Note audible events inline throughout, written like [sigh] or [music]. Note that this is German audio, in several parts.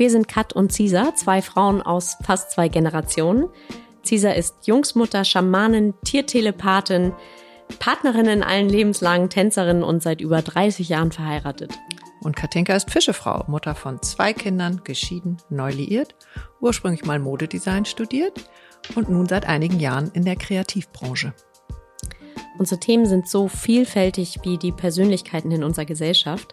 Wir sind Kat und Cisa, zwei Frauen aus fast zwei Generationen. Cisa ist Jungsmutter, Schamanin, Tiertelepathin, Partnerin in allen lebenslangen Tänzerin und seit über 30 Jahren verheiratet. Und Katinka ist Fischefrau, Mutter von zwei Kindern, geschieden, neu liiert, ursprünglich mal Modedesign studiert und nun seit einigen Jahren in der Kreativbranche. Unsere Themen sind so vielfältig wie die Persönlichkeiten in unserer Gesellschaft.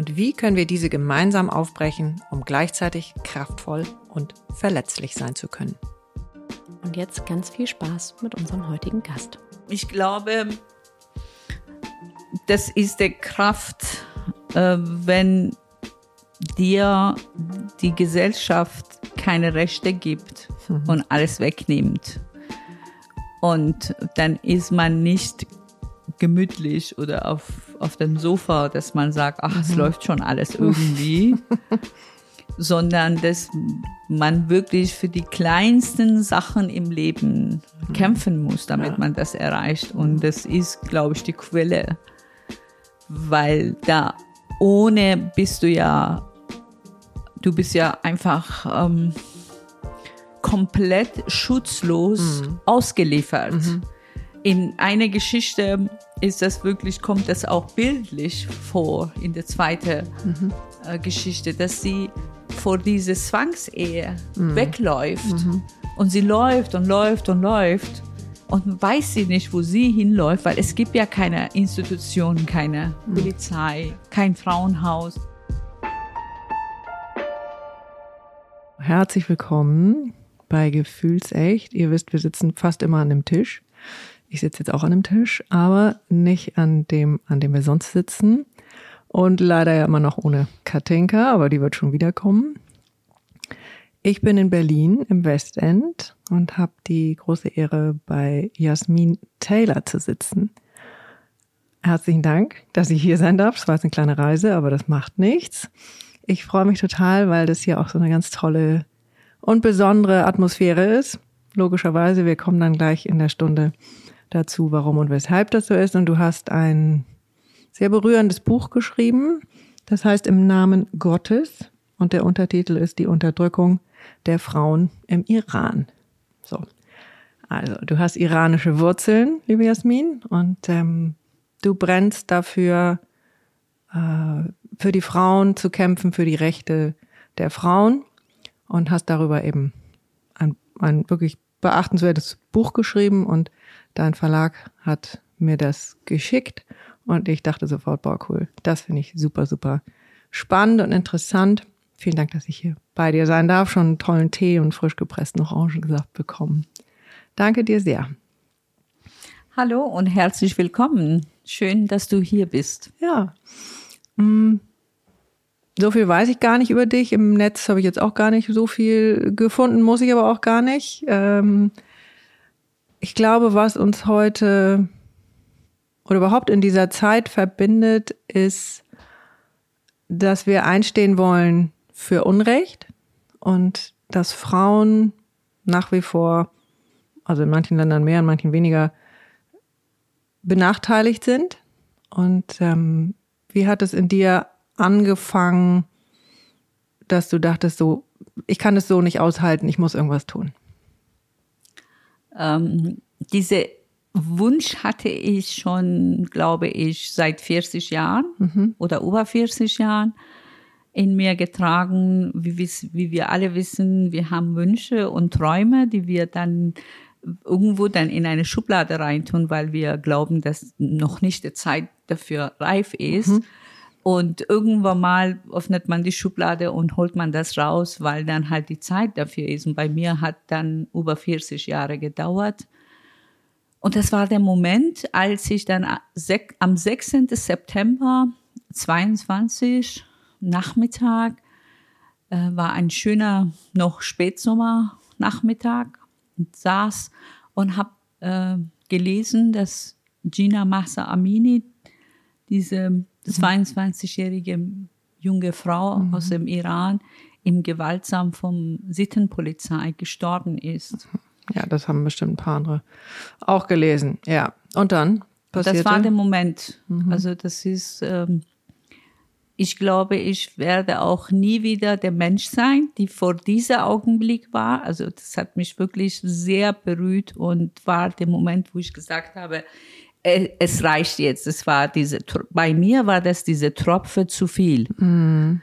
Und wie können wir diese gemeinsam aufbrechen, um gleichzeitig kraftvoll und verletzlich sein zu können? Und jetzt ganz viel Spaß mit unserem heutigen Gast. Ich glaube, das ist die Kraft, äh, wenn dir die Gesellschaft keine Rechte gibt mhm. und alles wegnimmt. Und dann ist man nicht gemütlich oder auf, auf dem Sofa, dass man sagt, ach, es mhm. läuft schon alles irgendwie, [laughs] sondern dass man wirklich für die kleinsten Sachen im Leben mhm. kämpfen muss, damit ja. man das erreicht. Und das ist, glaube ich, die Quelle, weil da ohne bist du ja, du bist ja einfach ähm, komplett schutzlos mhm. ausgeliefert. Mhm in einer Geschichte ist das wirklich, kommt das auch bildlich vor, in der zweiten mhm. äh, Geschichte, dass sie vor dieser Zwangsehe mhm. wegläuft. Mhm. Und sie läuft und läuft und läuft und weiß sie nicht, wo sie hinläuft, weil es gibt ja keine Institutionen, keine mhm. Polizei, kein Frauenhaus. Herzlich willkommen bei Gefühlsecht. Ihr wisst, wir sitzen fast immer an dem Tisch. Ich sitze jetzt auch an einem Tisch, aber nicht an dem, an dem wir sonst sitzen. Und leider ja immer noch ohne Katinka, aber die wird schon wiederkommen. Ich bin in Berlin im Westend und habe die große Ehre, bei Jasmin Taylor zu sitzen. Herzlichen Dank, dass ich hier sein darf. Es war jetzt eine kleine Reise, aber das macht nichts. Ich freue mich total, weil das hier auch so eine ganz tolle und besondere Atmosphäre ist. Logischerweise, wir kommen dann gleich in der Stunde dazu, warum und weshalb das so ist. Und du hast ein sehr berührendes Buch geschrieben. Das heißt im Namen Gottes. Und der Untertitel ist die Unterdrückung der Frauen im Iran. So. Also, du hast iranische Wurzeln, liebe Jasmin, und ähm, du brennst dafür, äh, für die Frauen zu kämpfen, für die Rechte der Frauen und hast darüber eben ein, ein wirklich beachtenswertes Buch geschrieben und Dein Verlag hat mir das geschickt und ich dachte sofort, boah, cool. Das finde ich super, super spannend und interessant. Vielen Dank, dass ich hier bei dir sein darf. Schon einen tollen Tee und frisch gepressten Orangensaft bekommen. Danke dir sehr. Hallo und herzlich willkommen. Schön, dass du hier bist. Ja. Mm. So viel weiß ich gar nicht über dich. Im Netz habe ich jetzt auch gar nicht so viel gefunden, muss ich aber auch gar nicht. Ähm, ich glaube, was uns heute oder überhaupt in dieser Zeit verbindet, ist, dass wir einstehen wollen für Unrecht und dass Frauen nach wie vor, also in manchen Ländern mehr, in manchen weniger, benachteiligt sind. Und ähm, wie hat es in dir angefangen, dass du dachtest, so, ich kann es so nicht aushalten, ich muss irgendwas tun? Ähm, diese Wunsch hatte ich schon, glaube ich, seit 40 Jahren mhm. oder über 40 Jahren, in mir getragen, wie, wie wir alle wissen, wir haben Wünsche und Träume, die wir dann irgendwo dann in eine Schublade reintun, weil wir glauben, dass noch nicht die Zeit dafür reif ist. Mhm. Und irgendwann mal öffnet man die Schublade und holt man das raus, weil dann halt die Zeit dafür ist. Und bei mir hat dann über 40 Jahre gedauert. Und das war der Moment, als ich dann am 16. September 22 Nachmittag, äh, war ein schöner noch Spätsommer Nachmittag und saß und habe äh, gelesen, dass Gina Massa Amini, diese 22-jährige mhm. junge Frau mhm. aus dem Iran, im gewaltsam vom Sittenpolizei gestorben ist. Ja, das haben bestimmt ein paar andere auch gelesen. Ja, und dann passierte? Das war der Moment. Mhm. Also das ist ähm, ich glaube, ich werde auch nie wieder der Mensch sein, die vor dieser Augenblick war. Also das hat mich wirklich sehr berührt und war der Moment, wo ich gesagt habe, es reicht jetzt. Es war diese, bei mir war das diese Tropfe zu viel. Mhm.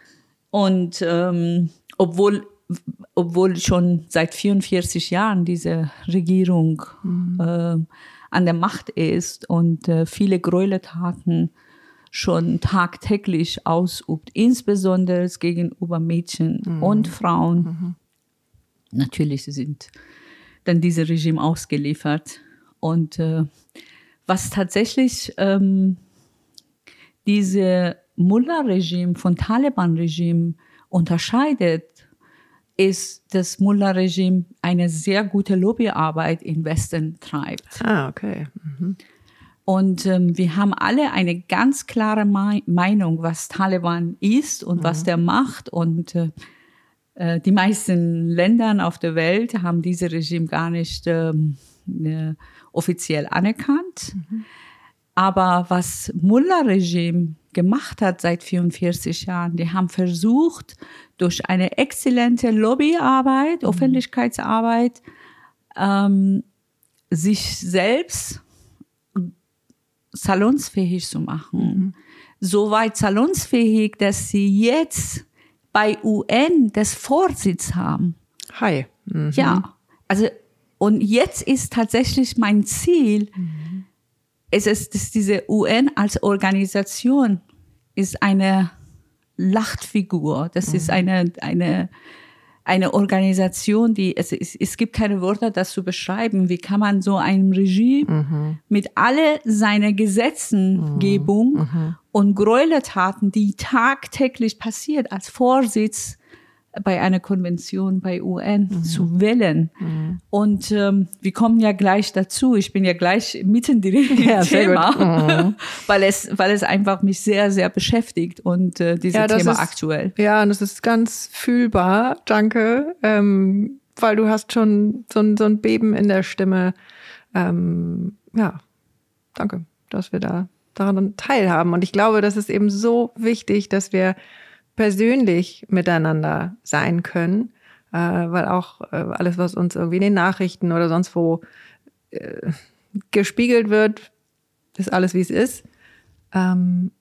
Und ähm, obwohl, obwohl schon seit 44 Jahren diese Regierung mhm. äh, an der Macht ist und äh, viele Gräueltaten schon tagtäglich ausübt, insbesondere gegenüber Mädchen mhm. und Frauen. Mhm. Natürlich sind dann diese Regime ausgeliefert. Und äh, was tatsächlich ähm, diese Mullah-Regime von Taliban-Regime unterscheidet, ist, dass Mullah-Regime eine sehr gute Lobbyarbeit im Westen treibt. Ah, okay. Mhm. Und ähm, wir haben alle eine ganz klare Me Meinung, was Taliban ist und mhm. was der macht. Und äh, äh, die meisten Länder auf der Welt haben dieses Regime gar nicht ähm, äh, offiziell anerkannt. Mhm. Aber was Mullah-Regime gemacht hat seit 44 Jahren, die haben versucht, durch eine exzellente Lobbyarbeit, mhm. Öffentlichkeitsarbeit, ähm, sich selbst salonsfähig zu machen. Mhm. So weit salonsfähig, dass sie jetzt bei UN das Vorsitz haben. Hi. Mhm. Ja, also und jetzt ist tatsächlich mein Ziel, mhm. es ist, dass diese UN als Organisation ist eine Lachtfigur. Das ist mhm. eine, eine, eine Organisation, die, es, es, es gibt keine Worte, das zu beschreiben. Wie kann man so ein Regime mhm. mit alle seine Gesetzengebung und Gräueltaten, die tagtäglich passiert, als Vorsitz bei einer Konvention bei UN mhm. zu wählen. Mhm. Und ähm, wir kommen ja gleich dazu. Ich bin ja gleich mitten im [laughs] ja, Thema, mhm. [laughs] weil es weil es einfach mich sehr sehr beschäftigt und äh, dieses ja, Thema ist, aktuell. Ja, und es ist ganz fühlbar. Danke, ähm, weil du hast schon so ein so ein Beben in der Stimme. Ähm, ja, danke, dass wir da daran teilhaben. Und ich glaube, das ist eben so wichtig, dass wir persönlich miteinander sein können, äh, weil auch äh, alles, was uns irgendwie in den Nachrichten oder sonst wo äh, gespiegelt wird, ist alles, wie es ist. Ähm,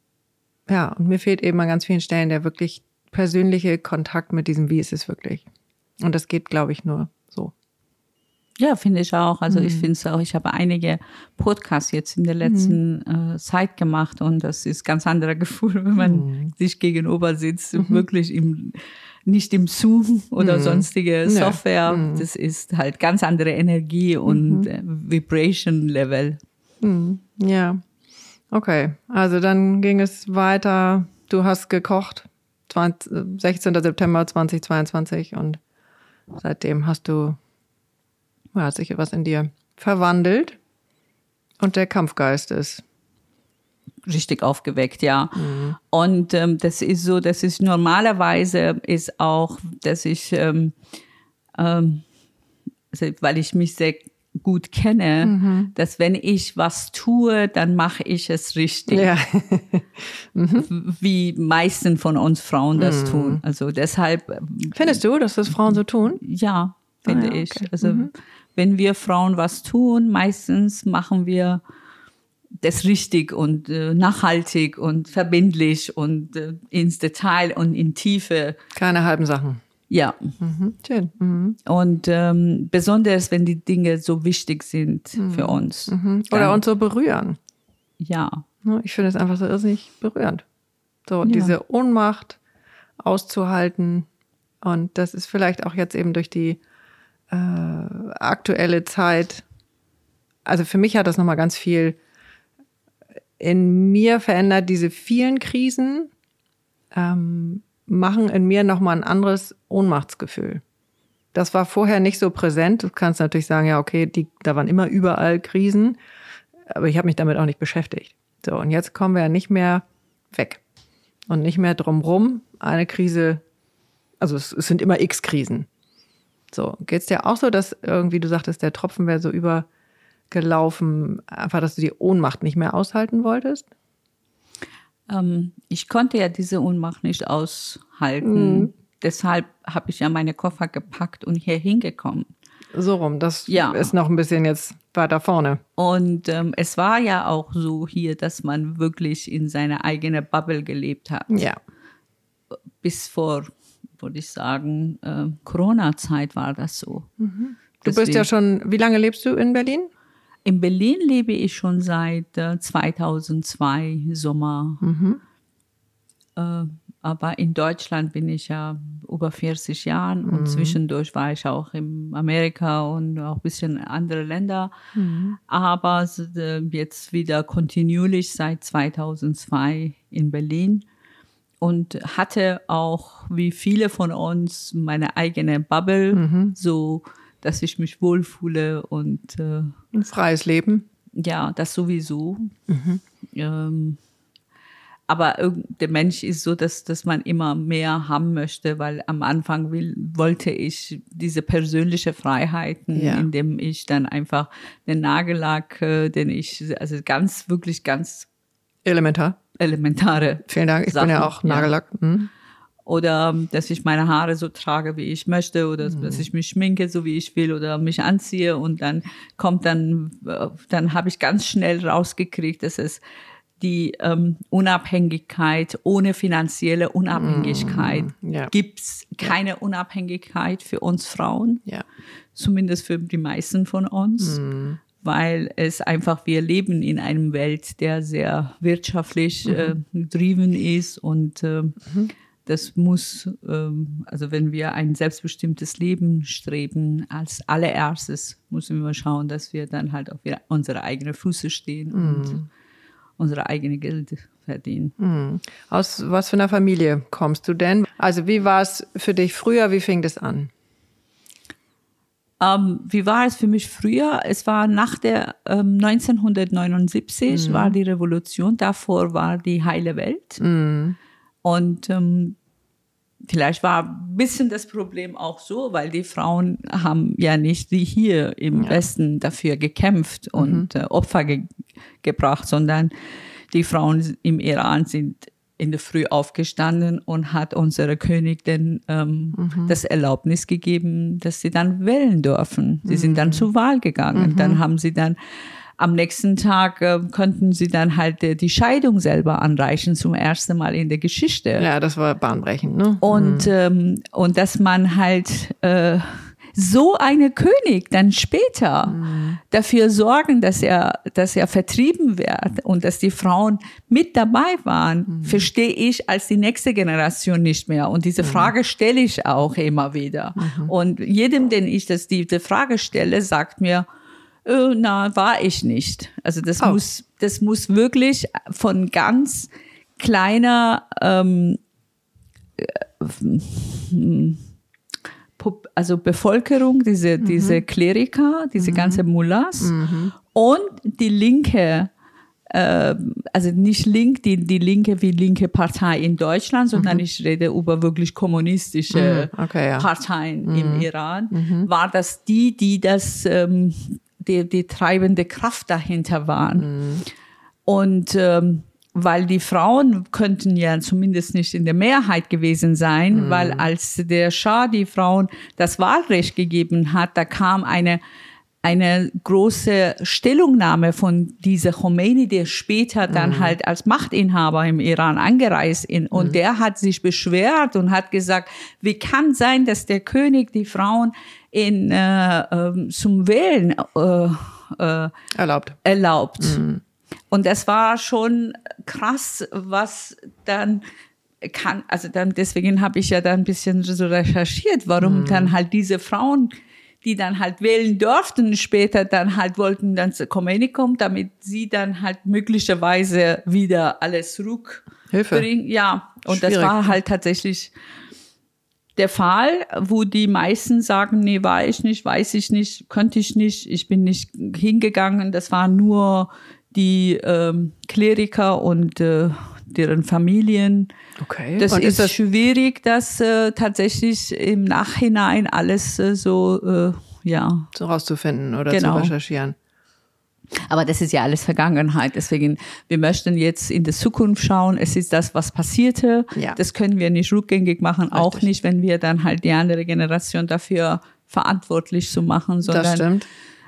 ja, und mir fehlt eben an ganz vielen Stellen der wirklich persönliche Kontakt mit diesem, wie ist es wirklich. Und das geht, glaube ich, nur. Ja, finde ich auch. Also mhm. ich finde es auch, ich habe einige Podcasts jetzt in der letzten mhm. äh, Zeit gemacht und das ist ganz anderer [laughs] Gefühl, wenn man mhm. sich gegenüber sitzt, mhm. wirklich im nicht im Zoom oder mhm. sonstige Software. Mhm. Das ist halt ganz andere Energie und äh, Vibration Level. Ja. Okay. Also dann ging es weiter. Du hast gekocht. 20, 16. September 2022 und seitdem hast du hat sich etwas in dir verwandelt und der Kampfgeist ist richtig aufgeweckt, ja. Mhm. Und ähm, das ist so, das ist normalerweise ist auch, dass ich, ähm, ähm, also, weil ich mich sehr gut kenne, mhm. dass wenn ich was tue, dann mache ich es richtig. Ja. [laughs] mhm. Wie meisten von uns Frauen das mhm. tun. Also deshalb. Ähm, Findest du, dass das Frauen so tun? Ja, finde ah, ja, okay. ich. Also mhm wenn wir Frauen was tun, meistens machen wir das richtig und äh, nachhaltig und verbindlich und äh, ins Detail und in Tiefe. Keine halben Sachen. Ja. Mhm. Schön. Mhm. Und ähm, besonders, wenn die Dinge so wichtig sind für uns. Mhm. Oder uns so berühren. Ja. Ich finde es einfach so irrsinnig berührend. So, diese Ohnmacht auszuhalten. Und das ist vielleicht auch jetzt eben durch die äh, aktuelle Zeit. Also für mich hat das nochmal ganz viel in mir verändert. Diese vielen Krisen ähm, machen in mir nochmal ein anderes Ohnmachtsgefühl. Das war vorher nicht so präsent. Du kannst natürlich sagen, ja, okay, die, da waren immer überall Krisen, aber ich habe mich damit auch nicht beschäftigt. So, und jetzt kommen wir ja nicht mehr weg und nicht mehr drumrum. Eine Krise, also es, es sind immer x Krisen. So, geht's dir auch so, dass irgendwie du sagtest, der Tropfen wäre so übergelaufen, einfach, dass du die Ohnmacht nicht mehr aushalten wolltest? Ähm, ich konnte ja diese Ohnmacht nicht aushalten. Deshalb habe ich ja meine Koffer gepackt und hier hingekommen. So rum, das Ja. ist noch ein bisschen jetzt weiter vorne. Und ähm, es war ja auch so hier, dass man wirklich in seiner eigenen Bubble gelebt hat. Ja. Bis vor, würde ich sagen, äh, Corona-Zeit war das so. Du bist ja schon, wie lange lebst du in Berlin? In Berlin lebe ich schon seit äh, 2002 Sommer. Äh, aber in Deutschland bin ich ja über 40 Jahren und zwischendurch war ich auch in Amerika und auch ein bisschen andere Länder. Aber s- äh, jetzt wieder kontinuierlich seit 2002 in Berlin und hatte auch wie viele von uns meine eigene Bubble, so dass ich mich wohlfühle und äh, Ein freies Leben. ja, das sowieso. Ähm, aber der Mensch ist so, dass, dass man immer mehr haben möchte, weil am Anfang will, wollte ich diese persönliche Freiheiten, Ja. indem ich dann einfach den Nagellack, äh, den ich, also ganz, wirklich ganz Elementar. elementare Vielen Dank. Ich Sachen, bin ja auch Nagellack. Hm. oder ähm, dass ich meine Haare so trage, wie ich möchte, oder dass ich mich schminke, so wie ich will, oder mich anziehe und dann kommt dann, äh, dann habe ich ganz schnell rausgekriegt, dass es die ähm, Unabhängigkeit ohne finanzielle Unabhängigkeit ja. gibt's keine Unabhängigkeit für uns Frauen Ja. zumindest für die meisten von uns, weil es einfach, wir leben in einem Welt, der sehr wirtschaftlich äh, getrieben ist und äh, das muss, ähm, also wenn wir ein selbstbestimmtes Leben streben, als allererstes müssen wir schauen, dass wir dann halt auf unsere eigenen Füße stehen und unsere eigene Geld verdienen. Aus was für einer Familie kommst du denn? Also wie war es für dich früher? Wie fing das an? Ähm, wie war es für mich früher? Es war nach der ähm, 1979 war die Revolution. Davor war die heile Welt. Und ähm, vielleicht war ein bisschen das Problem auch so, weil die Frauen haben ja nicht wie hier im Westen dafür gekämpft und äh, Opfer ge gebracht, sondern die Frauen im Iran sind in der Früh aufgestanden und hat unsere Königin ähm, das Erlaubnis gegeben, dass sie dann wählen dürfen. Sie sind dann zur Wahl gegangen. Dann haben sie dann am nächsten Tag äh, könnten sie dann halt äh, die Scheidung selber anreichen zum ersten Mal in der Geschichte. Ja, das war bahnbrechend, ne? Und, ähm, und dass man halt äh, so eine König dann später dafür sorgen, dass er, dass er vertrieben wird und dass die Frauen mit dabei waren, verstehe ich als die nächste Generation nicht mehr. Und diese Frage stelle ich auch immer wieder. Und jedem, den ich das, diese Frage stelle, sagt mir, äh, na, war ich nicht. Also das Oh. muss, das muss wirklich von ganz kleiner ähm, Pop- also Bevölkerung, diese, diese Kleriker, diese ganze Mullahs. Und die linke, äh, also nicht link, die, die linke wie linke Partei in Deutschland, sondern ich rede über wirklich kommunistische Mhm, okay, ja. Parteien im Iran, war das die, die das, ähm, die, die treibende Kraft dahinter waren. Und ähm, weil die Frauen könnten ja zumindest nicht in der Mehrheit gewesen sein, weil als der Schah die Frauen das Wahlrecht gegeben hat, da kam eine eine große Stellungnahme von dieser Khomeini, der später dann Mhm. halt als Machtinhaber im Iran angereist ist. Und der hat sich beschwert und hat gesagt, wie kann sein, dass der König die Frauen in, äh, ähm, zum Wählen äh, äh, Erlaubt. erlaubt. Mhm. Und das war schon krass, was dann kann, also dann deswegen habe ich ja da ein bisschen so recherchiert, warum Mhm. dann halt diese Frauen, die dann halt wählen durften, später dann halt wollten dann zur Khomeini kommen, damit sie dann halt möglicherweise wieder alles zurückbringen. Ja, und das Schwierig. war halt tatsächlich der Fall, wo die meisten sagen, nee, war ich nicht, weiß ich nicht, könnte ich nicht, ich bin nicht hingegangen. Das waren nur die ähm, Kleriker und äh, deren Familien. Okay. Das Und ist, das schwierig, das äh, tatsächlich im Nachhinein alles äh, so, äh, ja. so rauszufinden oder Genau. zu recherchieren? Aber das ist ja alles Vergangenheit. Deswegen, wir möchten jetzt in die Zukunft schauen. Es ist das, was passierte. Ja. Das können wir nicht rückgängig machen, auch Richtig. nicht, wenn wir dann halt die andere Generation dafür verantwortlich zu machen, Das sondern stimmt.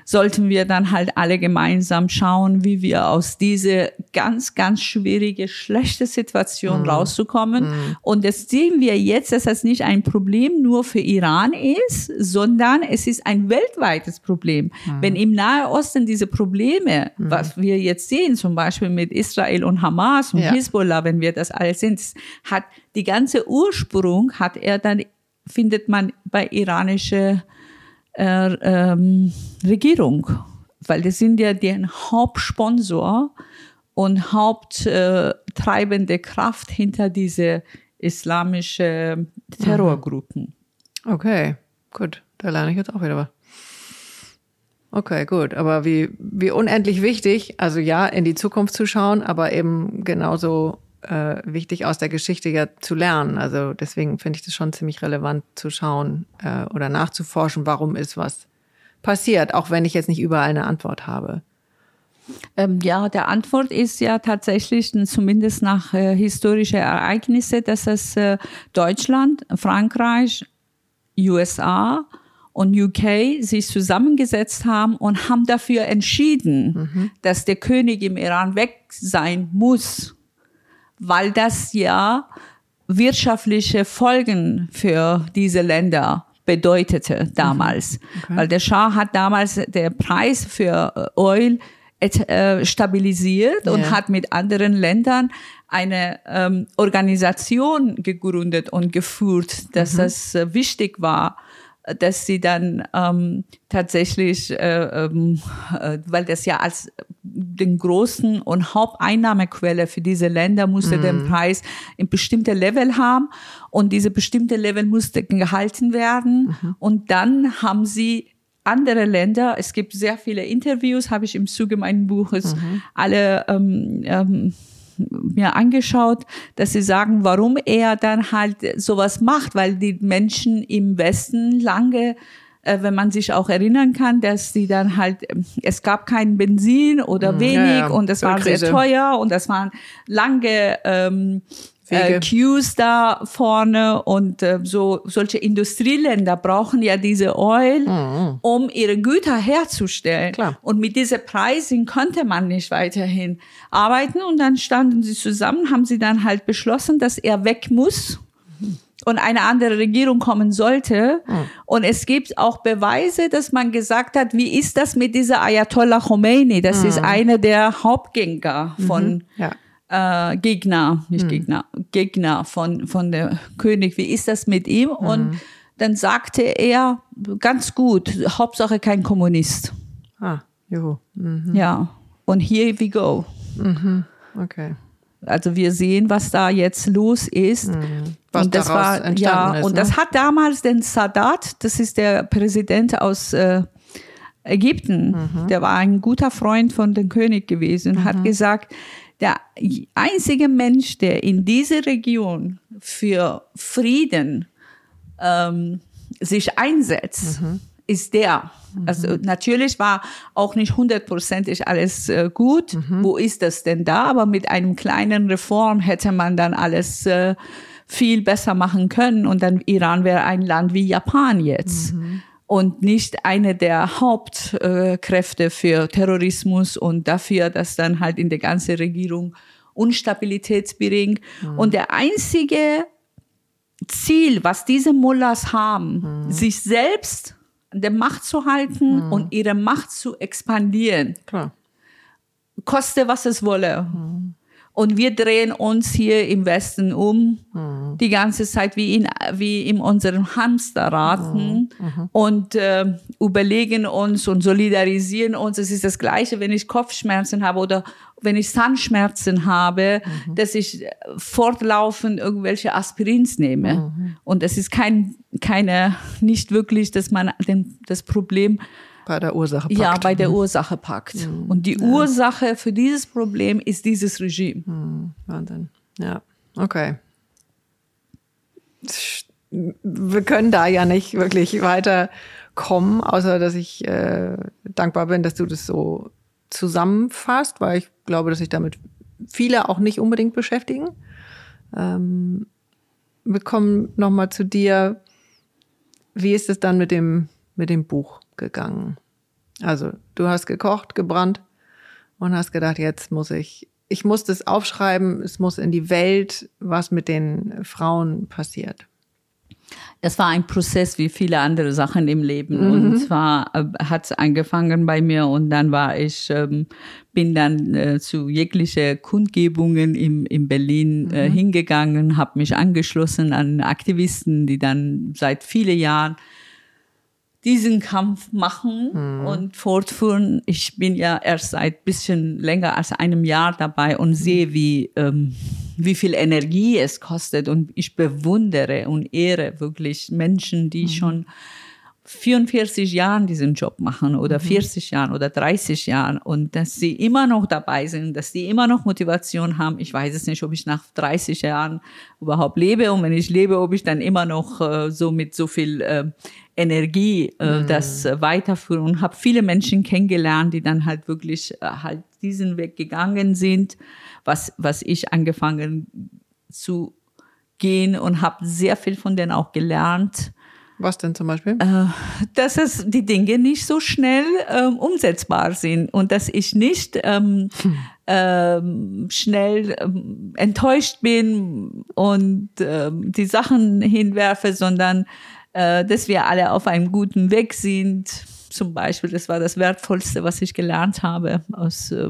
Sollten wir dann halt alle gemeinsam schauen, wie wir aus dieser ganz, ganz schwierige, schlechte Situation Mhm. rauszukommen. Und das sehen wir jetzt, dass das nicht ein Problem nur für Iran ist, sondern es ist ein weltweites Problem. Mhm. Wenn im Nahe Osten diese Probleme, was wir jetzt sehen, zum Beispiel mit Israel und Hamas und Ja. Hisbollah, wenn wir das alles das hat die ganze Ursprung hat er dann findet man bei iranische äh, ähm, Regierung, weil das sind ja deren Hauptsponsor und haupttreibende äh, Kraft hinter diese islamische Terrorgruppen. Okay, gut. Da lerne ich jetzt auch wieder was. Okay, gut. Aber wie, wie unendlich wichtig, also ja, in die Zukunft zu schauen, aber eben genauso äh, wichtig aus der Geschichte ja zu lernen. Also deswegen finde ich das schon ziemlich relevant zu schauen äh, oder nachzuforschen, warum ist was passiert, auch wenn ich jetzt nicht überall eine Antwort habe. Ähm, ja, der Antwort ist ja tatsächlich, zumindest nach äh, historischen Ereignissen, dass es äh, Deutschland, Frankreich, USA und UK sich zusammengesetzt haben und haben dafür entschieden, dass der König im Iran weg sein muss, weil das ja wirtschaftliche Folgen für diese Länder bedeutete damals. Weil der Schah hat damals der Preis für äh, Öl et- äh, stabilisiert und Ja. hat mit anderen Ländern eine ähm, Organisation gegründet und geführt, dass das äh, wichtig war, äh, dass sie dann ähm, tatsächlich, äh, ähm, äh, weil das ja als den großen und Haupteinnahmequelle für diese Länder musste den Preis in bestimmte Level haben und diese bestimmte Level musste gehalten werden. Und dann haben sie andere Länder, es gibt sehr viele Interviews, habe ich im Zuge meines Buches alle ähm, ähm, mir angeschaut, dass sie sagen, warum er dann halt sowas macht, weil die Menschen im Westen lange äh, wenn man sich auch erinnern kann, dass sie dann halt, ähm, es gab kein Benzin oder wenig Mhm. ja, ja. und es war sehr teuer und das waren lange ähm, äh. Queues da vorne und äh, so solche Industrieländer brauchen ja diese Oil, um ihre Güter herzustellen. Mhm. Klar. Und mit dieser Pricing konnte man nicht weiterhin arbeiten und dann standen sie zusammen, haben sie dann halt beschlossen, dass er weg muss und eine andere Regierung kommen sollte. Und es gibt auch Beweise, dass man gesagt hat, wie ist das mit dieser Ayatollah Khomeini? Das ist einer der Hauptgänger von Ja. äh, Gegner, nicht Gegner, Gegner von, von der König. Wie ist das mit ihm? Und dann sagte er, ganz gut, Hauptsache kein Kommunist. Ah, juhu. Mhm. Ja. Und here we go. Okay. Also wir sehen, was da jetzt los ist. Was und das daraus war entstanden ja ist, und ne? das hat damals den Sadat, das ist der Präsident aus äh, Ägypten, Mhm. der war ein guter Freund von dem König gewesen, hat gesagt, der einzige Mensch, der in dieser Region für Frieden ähm, sich einsetzt, Mhm. ist der. Also natürlich war auch nicht hundertprozentig alles äh, gut. Mhm. Wo ist das denn da? Aber mit einem kleinen Reform hätte man dann alles äh, viel besser machen können und dann Iran wäre ein Land wie Japan jetzt. Mhm. und nicht eine der Hauptkräfte für Terrorismus und dafür, dass dann halt in der ganzen Regierung Unstabilität bringt. Mhm. Und der einzige Ziel, was diese Mullahs haben, mhm. sich selbst an der Macht zu halten mhm. und ihre Macht zu expandieren. Klar. Koste, was es wolle. Mhm. Und wir drehen uns hier im Westen um, mhm. die ganze Zeit wie in, wie in unserem Hamsterraten mhm. mhm. und äh, überlegen uns und solidarisieren uns. Es ist das Gleiche, wenn ich Kopfschmerzen habe oder wenn ich Zahnschmerzen habe, mhm. dass ich fortlaufend irgendwelche Aspirins nehme. Mhm. Und es ist kein, keine, nicht wirklich, dass man den, das Problem bei der Ursache packt. Ja, bei der mhm. Ursache packt. Mhm. Und die ja. Ursache für dieses Problem ist dieses Regime. Mhm. Wahnsinn. Ja, okay. Wir können da ja nicht wirklich weiterkommen, außer dass ich äh, dankbar bin, dass du das so zusammenfasst, weil ich glaube, dass sich damit viele auch nicht unbedingt beschäftigen. Ähm, wir kommen nochmal zu dir. Wie ist es dann mit dem, mit dem Buch? Gegangen. Also du hast gekocht, gebrannt und hast gedacht, jetzt muss ich, ich muss das aufschreiben, es muss in die Welt, was mit den Frauen passiert. Das war ein Prozess wie viele andere Sachen im Leben. Mhm. Und zwar äh, hat es angefangen bei mir und dann war ich, ähm, bin dann äh, zu jegliche Kundgebungen im, in Berlin äh, mhm. hingegangen, habe mich angeschlossen an Aktivisten, die dann seit vielen Jahren diesen Kampf machen mhm. und fortführen. Ich bin ja erst seit bisschen länger als einem Jahr dabei und sehe, wie, ähm, wie viel Energie es kostet. Und ich bewundere und ehre wirklich Menschen, die mhm. schon 44 Jahren diesen Job machen oder 40 mhm. Jahren oder 30 Jahren und dass sie immer noch dabei sind, dass die immer noch Motivation haben. Ich weiß es nicht, ob ich nach 30 Jahren überhaupt lebe und wenn ich lebe, ob ich dann immer noch äh, so mit so viel äh, Energie äh, mhm. das äh, weiterführen und habe viele Menschen kennengelernt, die dann halt wirklich äh, halt diesen Weg gegangen sind, was was ich angefangen zu gehen und habe sehr viel von denen auch gelernt was denn zum Beispiel? Äh, dass es die Dinge nicht so schnell ähm, umsetzbar sind und dass ich nicht ähm, hm. ähm, schnell ähm, enttäuscht bin und ähm, die Sachen hinwerfe, sondern äh, dass wir alle auf einem guten Weg sind. Zum Beispiel, das war das Wertvollste, was ich gelernt habe aus äh,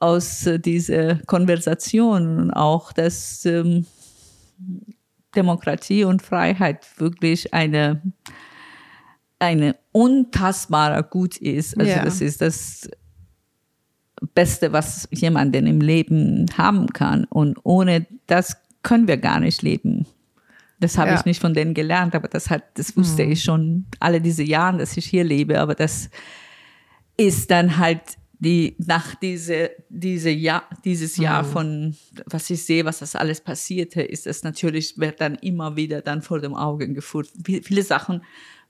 aus äh, dieser Konversation und auch, dass ähm, Demokratie und Freiheit wirklich eine, eine untastbarer Gut ist. Also ja. das ist das Beste, was jemand denn im Leben haben kann. Und ohne das können wir gar nicht leben. Das habe ja. ich nicht von denen gelernt, aber das hat, das wusste mhm. ich schon alle diese Jahre, dass ich hier lebe. Aber das ist dann halt die nach diese diese Jahr dieses Jahr mhm. von was ich sehe, was das alles passierte, ist es natürlich wird dann immer wieder dann vor dem Augen geführt. Viele Sachen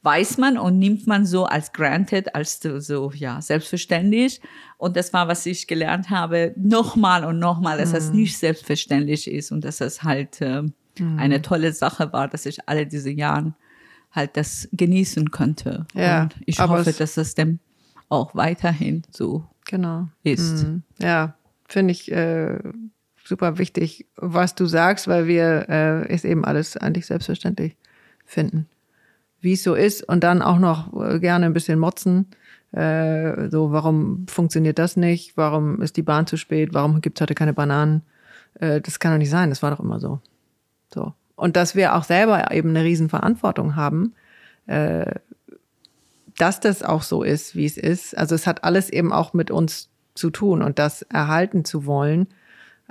weiß man und nimmt man so als granted, als so ja selbstverständlich. Und das war, was ich gelernt habe, nochmal und nochmal, dass mhm. das nicht selbstverständlich ist und dass das halt äh, mhm. eine tolle Sache war, dass ich alle diese Jahren halt das genießen könnte. Ja, und ich hoffe, dass das dem auch weiterhin so genau. ist. Mhm. Ja, finde ich äh, super wichtig, was du sagst, weil wir äh, es eben alles eigentlich selbstverständlich finden, wie es so ist und dann auch noch äh, gerne ein bisschen motzen. Äh, so, warum funktioniert das nicht? Warum ist die Bahn zu spät? Warum gibt's heute keine Bananen? Äh, das kann doch nicht sein. Das war doch immer so. So. Und dass wir auch selber eben eine Riesenverantwortung haben, äh, dass das auch so ist, wie es ist. Also es hat alles eben auch mit uns zu tun und das erhalten zu wollen,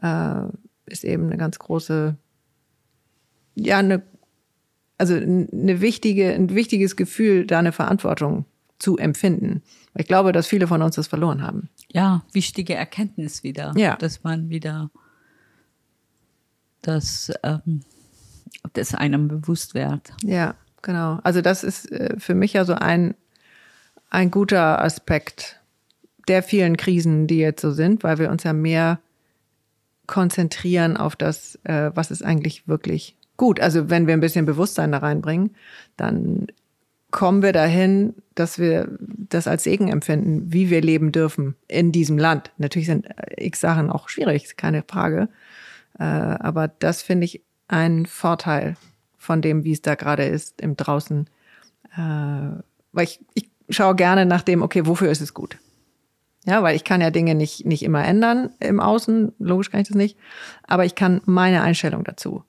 äh, ist eben eine ganz große, ja, eine, also eine wichtige, ein wichtiges Gefühl, da eine Verantwortung zu empfinden. Ich glaube, dass viele von uns das verloren haben. Ja, wichtige Erkenntnis wieder, ja. dass man wieder das, ähm, das einem bewusst wird. Ja, genau. Also das ist äh, für mich ja so ein ein guter Aspekt der vielen Krisen, die jetzt so sind, weil wir uns ja mehr konzentrieren auf das, äh, was ist eigentlich wirklich gut. Also wenn wir ein bisschen Bewusstsein da reinbringen, dann kommen wir dahin, dass wir das als Segen empfinden, wie wir leben dürfen in diesem Land. Natürlich sind x Sachen auch schwierig, keine Frage. Äh, aber das finde ich ein Vorteil von dem, wie es da gerade ist im Draußen. Äh, weil ich, ich schaue gerne nach dem, okay, wofür ist es gut? Ja, weil ich kann ja Dinge nicht, nicht immer ändern im Außen, logisch kann ich das nicht, aber ich kann meine Einstellung dazu,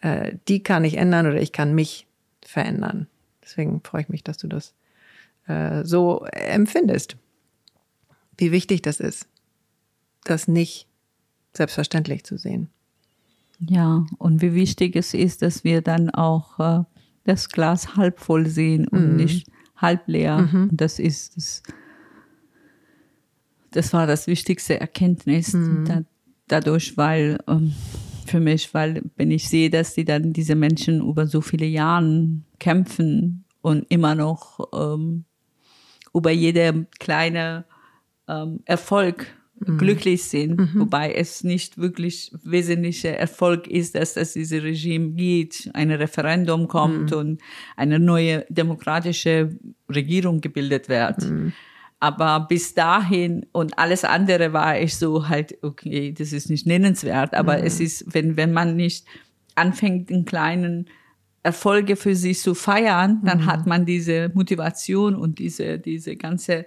äh, die kann ich ändern oder ich kann mich verändern. Deswegen freue ich mich, dass du das äh, so empfindest. Wie wichtig das ist, das nicht selbstverständlich zu sehen. Ja, und wie wichtig es ist, dass wir dann auch äh, das Glas halb voll sehen und mhm. nicht halb leer. Mhm. Das ist das das war das wichtigste Erkenntnis mhm. da, dadurch, weil ähm, für mich, weil wenn ich sehe, dass die dann diese Menschen über so viele Jahre kämpfen und immer noch ähm, über jede kleine ähm, Erfolg mhm. glücklich sind, mhm. wobei es nicht wirklich wesentlicher Erfolg ist, dass das diese Regime geht, ein Referendum kommt mhm. und eine neue demokratische Regierung gebildet wird. Mhm. Aber bis dahin und alles andere war ich so halt, okay, das ist nicht nennenswert. Aber mhm. es ist, wenn, wenn man nicht anfängt, in kleinen Erfolge für sich zu feiern, dann hat man diese Motivation und diese, diese ganze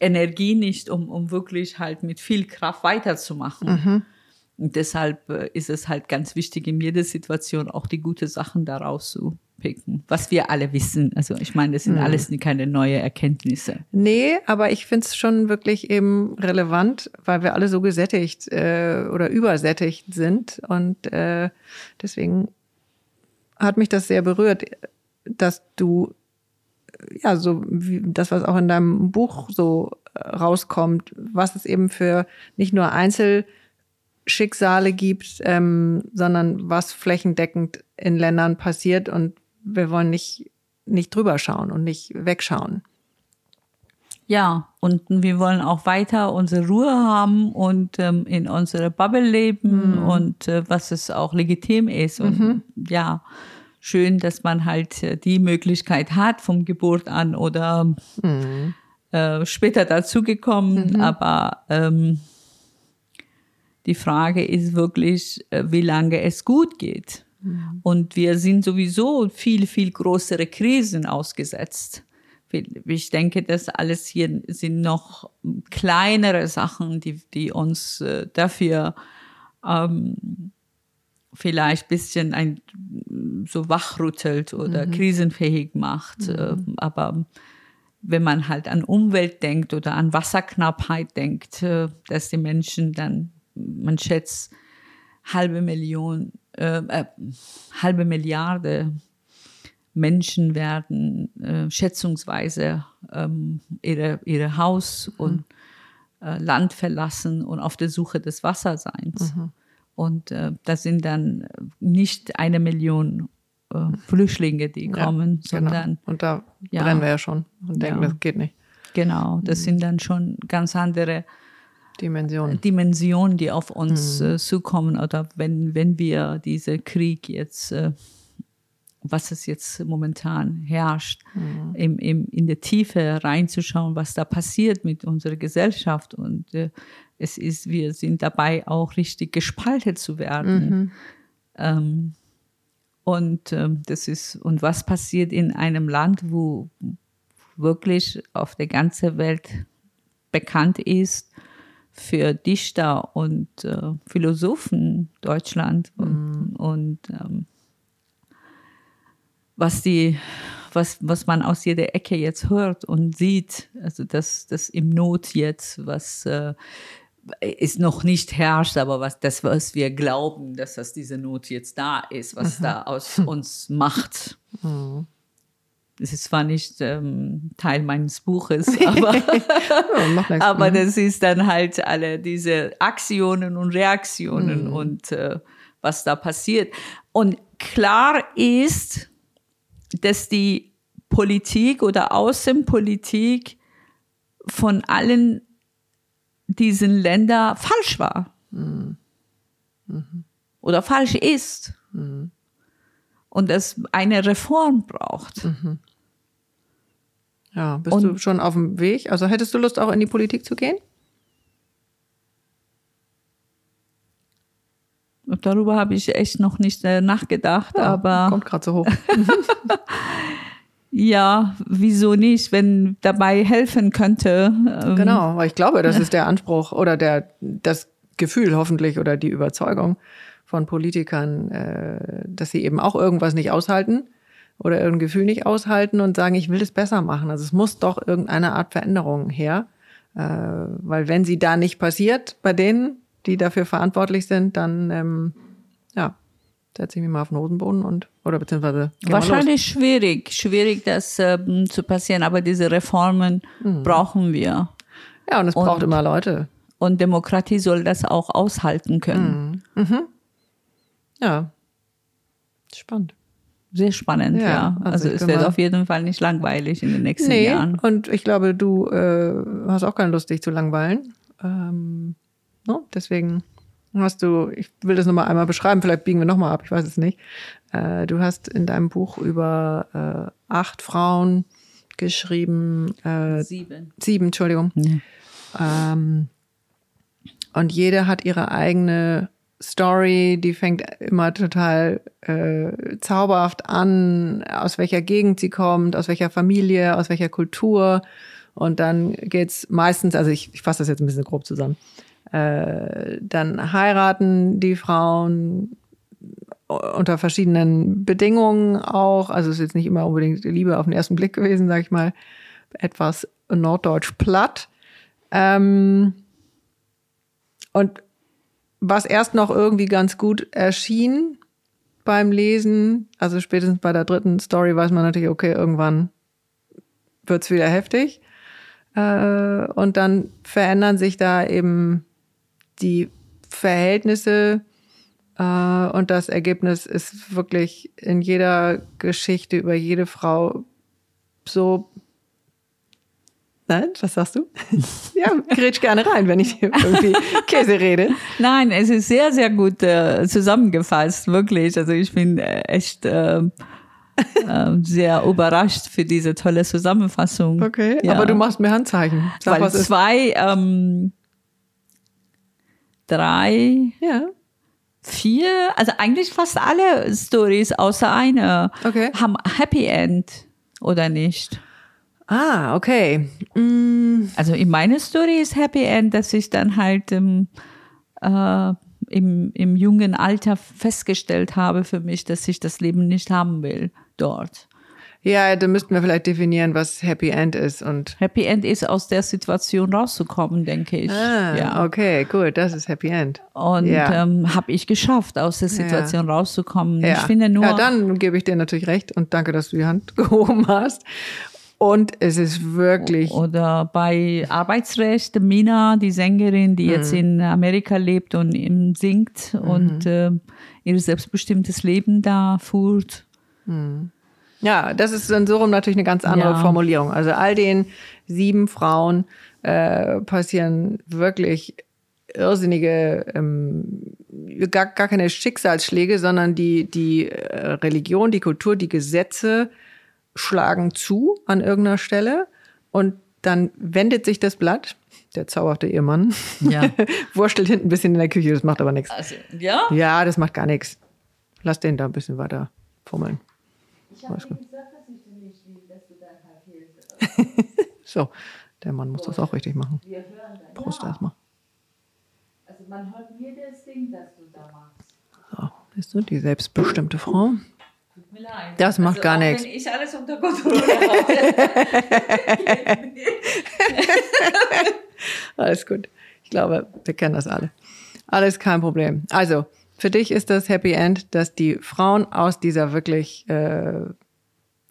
Energie nicht, um, um wirklich halt mit viel Kraft weiterzumachen. Mhm. Und deshalb äh, ist es halt ganz wichtig, in jeder Situation auch die gute Sachen daraus zu picken, was wir alle wissen. Also ich meine, das sind mhm. alles keine neue Erkenntnisse. Nee, aber ich finde es schon wirklich eben relevant, weil wir alle so gesättigt äh, oder übersättigt sind. Und äh, deswegen hat mich das sehr berührt, dass du ja so wie das, was auch in deinem Buch so äh, rauskommt, was es eben für nicht nur Einzelschicksale gibt, ähm, sondern was flächendeckend in Ländern passiert und wir wollen nicht, nicht drüber schauen und nicht wegschauen. Ja, und wir wollen auch weiter unsere Ruhe haben und ähm, in unserer Bubble leben mhm. und äh, was es auch legitim ist. Und mhm. ja, schön, dass man halt äh, die Möglichkeit hat vom Geburt an oder mhm. äh, später dazugekommen. Mhm. Aber ähm, die Frage ist wirklich, äh, wie lange es gut geht. Mhm. Und wir sind sowieso viel, viel größere Krisen ausgesetzt. Ich denke, das alles hier sind noch kleinere Sachen, die, die uns äh, dafür ähm, vielleicht bisschen ein, so wachrüttelt oder mhm. krisenfähig macht. Mhm. Ähm, aber wenn man halt an Umwelt denkt oder an Wasserknappheit denkt, äh, dass die Menschen dann, man schätzt, halbe Million äh, äh, halbe Milliarde Menschen werden äh, schätzungsweise ähm, ihre, ihre Haus mhm. und äh, Land verlassen und auf der Suche des Wasserseins. Mhm. Und äh, das sind dann nicht eine Million äh, Flüchtlinge, die ja, kommen, genau. sondern. Genau. Und da ja, brennen wir ja schon und denken, ja. das geht nicht. Genau, das mhm. sind dann schon ganz andere Dimensionen. Dimensionen, die auf uns mhm. äh, zukommen oder wenn, wenn wir diese Krieg jetzt, äh, was es jetzt momentan herrscht, mhm. im, im, in der Tiefe reinzuschauen, was da passiert mit unserer Gesellschaft und äh, es ist, wir sind dabei auch richtig gespaltet zu werden. Mhm. Ähm, und ähm, das ist, und was passiert in einem Land, wo wirklich auf der ganzen Welt bekannt ist, für Dichter und äh, Philosophen Deutschland und, mhm. und ähm, was die was was man aus jeder Ecke jetzt hört und sieht also das das im Not jetzt was äh, ist noch nicht herrscht aber was das was wir glauben dass das diese Not jetzt da ist was mhm. da aus [laughs] uns macht mhm das ist zwar nicht ähm, Teil meines Buches, [laughs] aber, [laughs] ja, aber das ist dann halt alle diese Aktionen und Reaktionen mhm. und äh, was da passiert. Und klar ist, dass die Politik oder Außenpolitik von allen diesen Ländern falsch war. Mhm. Mhm. Oder falsch ist. Mhm. Und es eine Reform braucht. Ja, bist Und- du schon auf dem Weg? Also hättest du Lust, auch in die Politik zu gehen? Darüber habe ich echt noch nicht äh, nachgedacht, Ja, aber Kommt gerade so hoch. [laughs] [laughs] ja, wieso nicht, wenn dabei helfen könnte. ähm, Genau, weil ich glaube, das ist der Anspruch oder der das Gefühl hoffentlich oder die Überzeugung von Politikern, äh, dass sie eben auch irgendwas nicht aushalten oder irgendein Gefühl nicht aushalten und sagen, ich will das besser machen. Also es muss doch irgendeine Art Veränderung her, äh, weil wenn sie da nicht passiert bei denen, die dafür verantwortlich sind, dann ähm, ja setze ich mich mal auf den Hosenboden und oder beziehungsweise. Wahrscheinlich schwierig, schwierig, das ähm, zu passieren, aber diese Reformen Mhm. brauchen wir. Ja, und es Und- braucht immer Leute. Und Demokratie soll das auch aushalten können. Ja, spannend. Sehr spannend, Ja, ja. also Also, es wird auf jeden Fall nicht langweilig in den nächsten Nee, Jahren. und ich glaube, du äh, hast auch keine Lust, dich zu langweilen. Ähm, no? Deswegen hast du, ich will das nochmal einmal beschreiben, vielleicht biegen wir nochmal ab, ich weiß es nicht. Äh, du hast in deinem Buch über äh, acht Frauen geschrieben, äh, Sieben. sieben, Entschuldigung. Ähm, und jede hat ihre eigene Story, die fängt immer total äh, zauberhaft an, aus welcher Gegend sie kommt, aus welcher Familie, aus welcher Kultur. Und dann geht's meistens, also ich, ich fasse das jetzt ein bisschen grob zusammen, äh, dann heiraten die Frauen unter verschiedenen Bedingungen auch. Also es ist jetzt nicht immer unbedingt Liebe auf den ersten Blick gewesen, sag ich mal, etwas norddeutsch platt. Ähm, und was erst noch irgendwie ganz gut erschien beim Lesen, also spätestens bei der dritten Story weiß man natürlich, okay, irgendwann wird's wieder heftig. Äh, und dann verändern sich da eben die Verhältnisse äh, und das Ergebnis ist wirklich in jeder Geschichte über jede Frau so. Nein, was sagst du? [laughs] ja, grätsch gerne rein, wenn ich irgendwie Käse rede. Nein, es ist sehr, sehr gut äh, zusammengefasst, wirklich. Also ich bin äh, echt äh, äh, sehr überrascht für diese tolle Zusammenfassung. Okay, Ja. aber du machst mir Handzeichen. Sag, Weil zwei, ähm, drei, Ja, vier, also eigentlich fast alle Stories außer eine Okay. haben Happy End oder nicht. Ah, okay. Mm, Also in meiner Story ist Happy End, dass ich dann halt im, äh, im, im jungen Alter festgestellt habe für mich, dass ich das Leben nicht haben will dort. Ja, da müssten wir vielleicht definieren, was Happy End ist und. Happy End ist aus der Situation rauszukommen, denke ich. Ah, ja. okay, gut, das ist Happy End. Und Ja. ähm, habe ich geschafft, aus der Situation rauszukommen. Ja. Ich finde nur, Ja, dann gebe ich dir natürlich recht und danke, dass du die Hand [laughs] gehoben hast. Und es ist wirklich. oder bei Arbeitsrecht, Mina, die Sängerin, die jetzt Mhm. in Amerika lebt und singt und äh, ihr selbstbestimmtes Leben da führt. Ja, das ist dann so rum natürlich eine ganz andere Ja. Formulierung. Also all den sieben Frauen äh, passieren wirklich irrsinnige, ähm, gar, gar keine Schicksalsschläge, sondern die, die äh, Religion, die Kultur, die Gesetze schlagen zu an irgendeiner Stelle und dann wendet sich das Blatt, der zauberhauchte Ehemann, Ja. [laughs] wurstelt hinten ein bisschen in der Küche, das macht aber nichts. Also, ja? Ja, das macht gar nichts. Lass den da ein bisschen weiter fummeln. Alles gut. [laughs] So, der Mann muss das auch richtig machen. Prost erstmal. Also man hört jedes Ding, das du da machst. So, siehst du, die selbstbestimmte Frau. Tut mir leid. Das macht also gar nichts. Wenn ich alles unter Kontrolle habe. [laughs] Alles gut. Ich glaube, wir kennen das alle. Alles kein Problem. Also, für dich ist das Happy End, dass die Frauen aus dieser wirklich äh,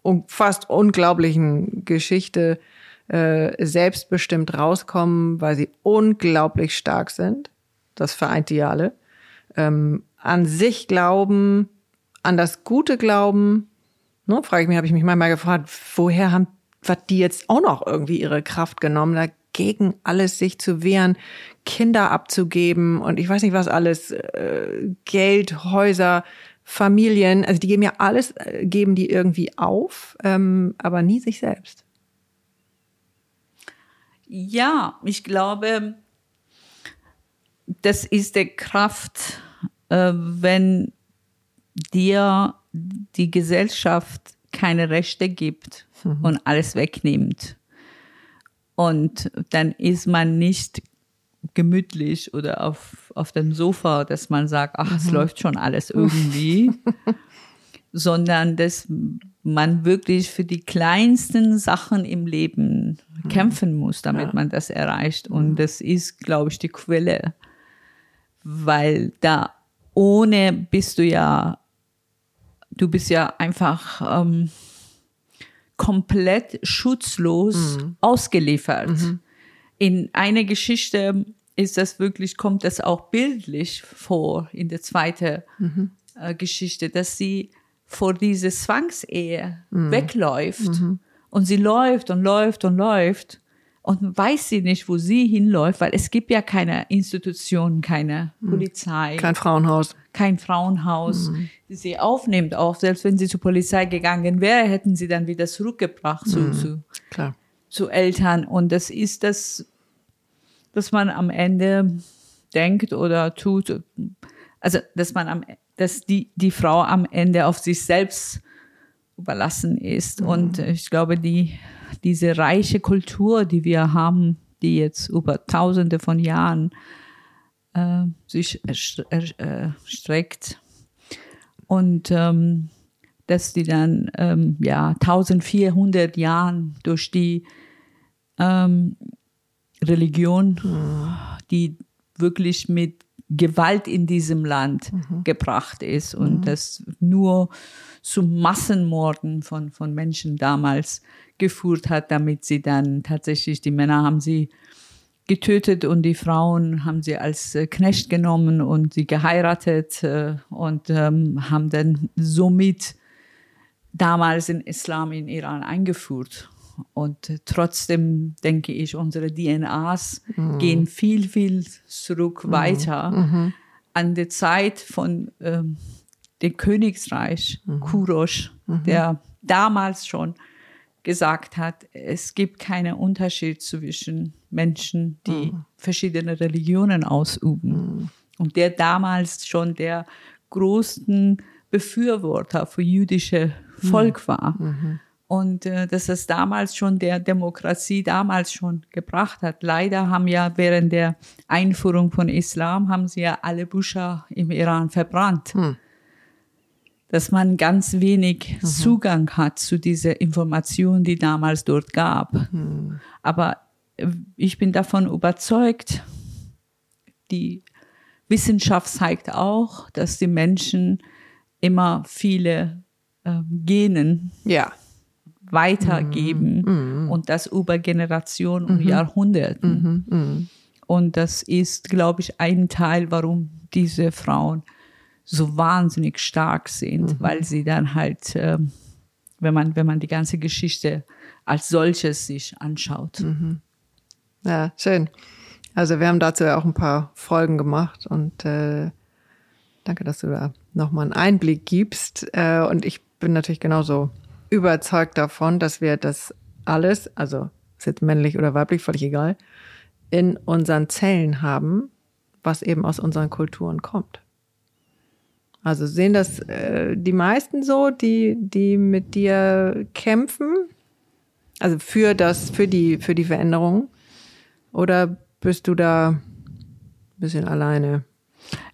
un fast unglaublichen Geschichte äh, selbstbestimmt rauskommen, weil sie unglaublich stark sind. Das vereint die alle. Ähm, an sich glauben, an das Gute glauben. Ne, frage ich mich, habe ich mich manchmal gefragt, woher haben was die jetzt auch noch irgendwie ihre Kraft genommen, dagegen alles sich zu wehren, Kinder abzugeben und ich weiß nicht was alles, äh, Geld, Häuser, Familien, also die geben ja alles, äh, geben die irgendwie auf, ähm, aber nie sich selbst. Ja, ich glaube, das ist die Kraft, äh, wenn dir die Gesellschaft keine Rechte gibt mhm. und alles wegnimmt. Und dann ist man nicht gemütlich oder auf, auf dem Sofa, dass man sagt, ach, mhm. es läuft schon alles irgendwie, [laughs] sondern dass man wirklich für die kleinsten Sachen im Leben mhm. kämpfen muss, damit ja. man das erreicht. Und mhm. das ist, glaube ich, die Quelle, weil da ohne bist du ja, du bist ja einfach ähm, komplett schutzlos mhm. ausgeliefert. Mhm. In einer Geschichte ist das wirklich, kommt das auch bildlich vor in der zweiten mhm. äh, Geschichte, dass sie vor dieser Zwangsehe mhm. wegläuft mhm. und sie läuft und läuft und läuft und weiß sie nicht, wo sie hinläuft, weil es gibt ja keine Institutionen, keine mhm. Polizei. Kein Frauenhaus. Kein Frauenhaus, mhm. die sie aufnimmt. Auch selbst wenn sie zur Polizei gegangen wäre, hätten sie dann wieder zurückgebracht zu, mhm. zu, Klar. zu Eltern. Und das ist das, dass man am Ende denkt oder tut, also dass man am, dass die, die Frau am Ende auf sich selbst überlassen ist. Mhm. Und ich glaube, die, diese reiche Kultur, die wir haben, die jetzt über tausende von Jahren äh, sich erstreckt und ähm, dass die dann ähm, ja 1400 Jahren durch die ähm, Religion, mhm. die wirklich mit Gewalt in diesem Land mhm. gebracht ist und mhm. das nur zu Massenmorden von, von Menschen damals geführt hat, damit sie dann tatsächlich, die Männer haben sie getötet und die Frauen haben sie als äh, Knecht genommen und sie geheiratet äh, und ähm, haben dann somit damals den Islam in Iran eingeführt. Und trotzdem denke ich, unsere DNAs mhm. gehen viel, viel zurück mhm. weiter mhm. an die Zeit von ähm, dem Königsreich mhm. Kurosh, mhm. der damals schon gesagt hat, es gibt keinen Unterschied zwischen Menschen, die mhm. verschiedene Religionen ausüben. Und der damals schon der größten Befürworter für jüdische Volk war. Mhm. Und äh, dass es damals schon der Demokratie damals schon gebracht hat. Leider haben ja während der Einführung von Islam haben sie ja alle Bücher im Iran verbrannt. Hm. Dass man ganz wenig mhm. Zugang hat zu dieser Information, die damals dort gab. Mhm. Aber äh, ich bin davon überzeugt, die Wissenschaft zeigt auch, dass die Menschen immer viele äh, Genen ja weitergeben mm, mm. und das über Generationen und mm Jahrhunderten. -hmm. Und das ist, glaube ich, ein Teil, warum diese Frauen so wahnsinnig stark sind, -hmm. weil sie dann halt, äh, wenn man, wenn man die ganze Geschichte als solches sich anschaut. -hmm. Ja, schön. Also wir haben dazu ja auch ein paar Folgen gemacht und äh, danke, dass du da nochmal einen Einblick gibst. Äh, und ich bin natürlich genauso überzeugt davon, dass wir das alles, also ist jetzt männlich oder weiblich, völlig egal, in unseren Zellen haben, was eben aus unseren Kulturen kommt. Also sehen das äh, die meisten so, die, die mit dir kämpfen, also für das, für die, für die Veränderung? Oder bist du da ein bisschen alleine?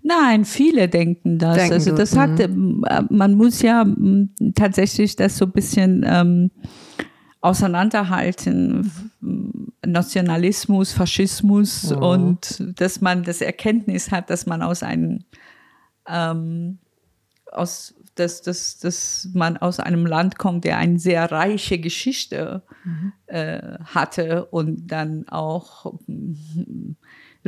Nein, viele denken das. Denken also das du, hat, mhm. äh, man muss ja tatsächlich das so ein bisschen ähm, auseinanderhalten. Nationalismus, Faschismus oh. und dass man das Erkenntnis hat, dass man aus einem ähm, aus dass, dass, dass man aus einem Land kommt, der eine sehr reiche Geschichte mhm. äh, hatte und dann auch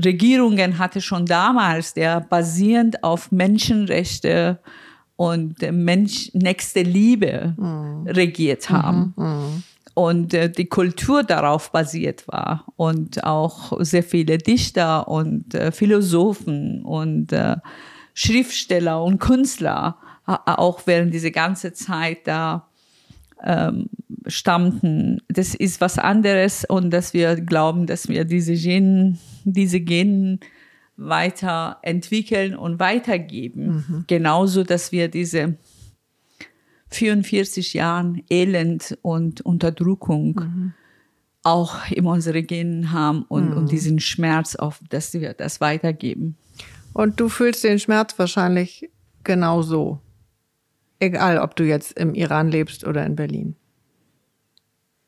Regierungen hatte schon damals, der basierend auf Menschenrechte und Mensch, nächste Liebe mhm. regiert haben. Mhm. mhm. Und äh, die Kultur darauf basiert war. Und auch sehr viele Dichter und äh, Philosophen und äh, Schriftsteller und Künstler auch während diese ganze Zeit da ähm, stammten, das ist was anderes und dass wir glauben, dass wir diese Genen, diese Genen weiterentwickeln und weitergeben. Genauso, dass wir diese 44 Jahren Elend und Unterdrückung auch in unsere Genen haben und, und diesen Schmerz, auf, dass wir das weitergeben. Und du fühlst den Schmerz wahrscheinlich genauso. Egal, ob du jetzt im Iran lebst oder in Berlin.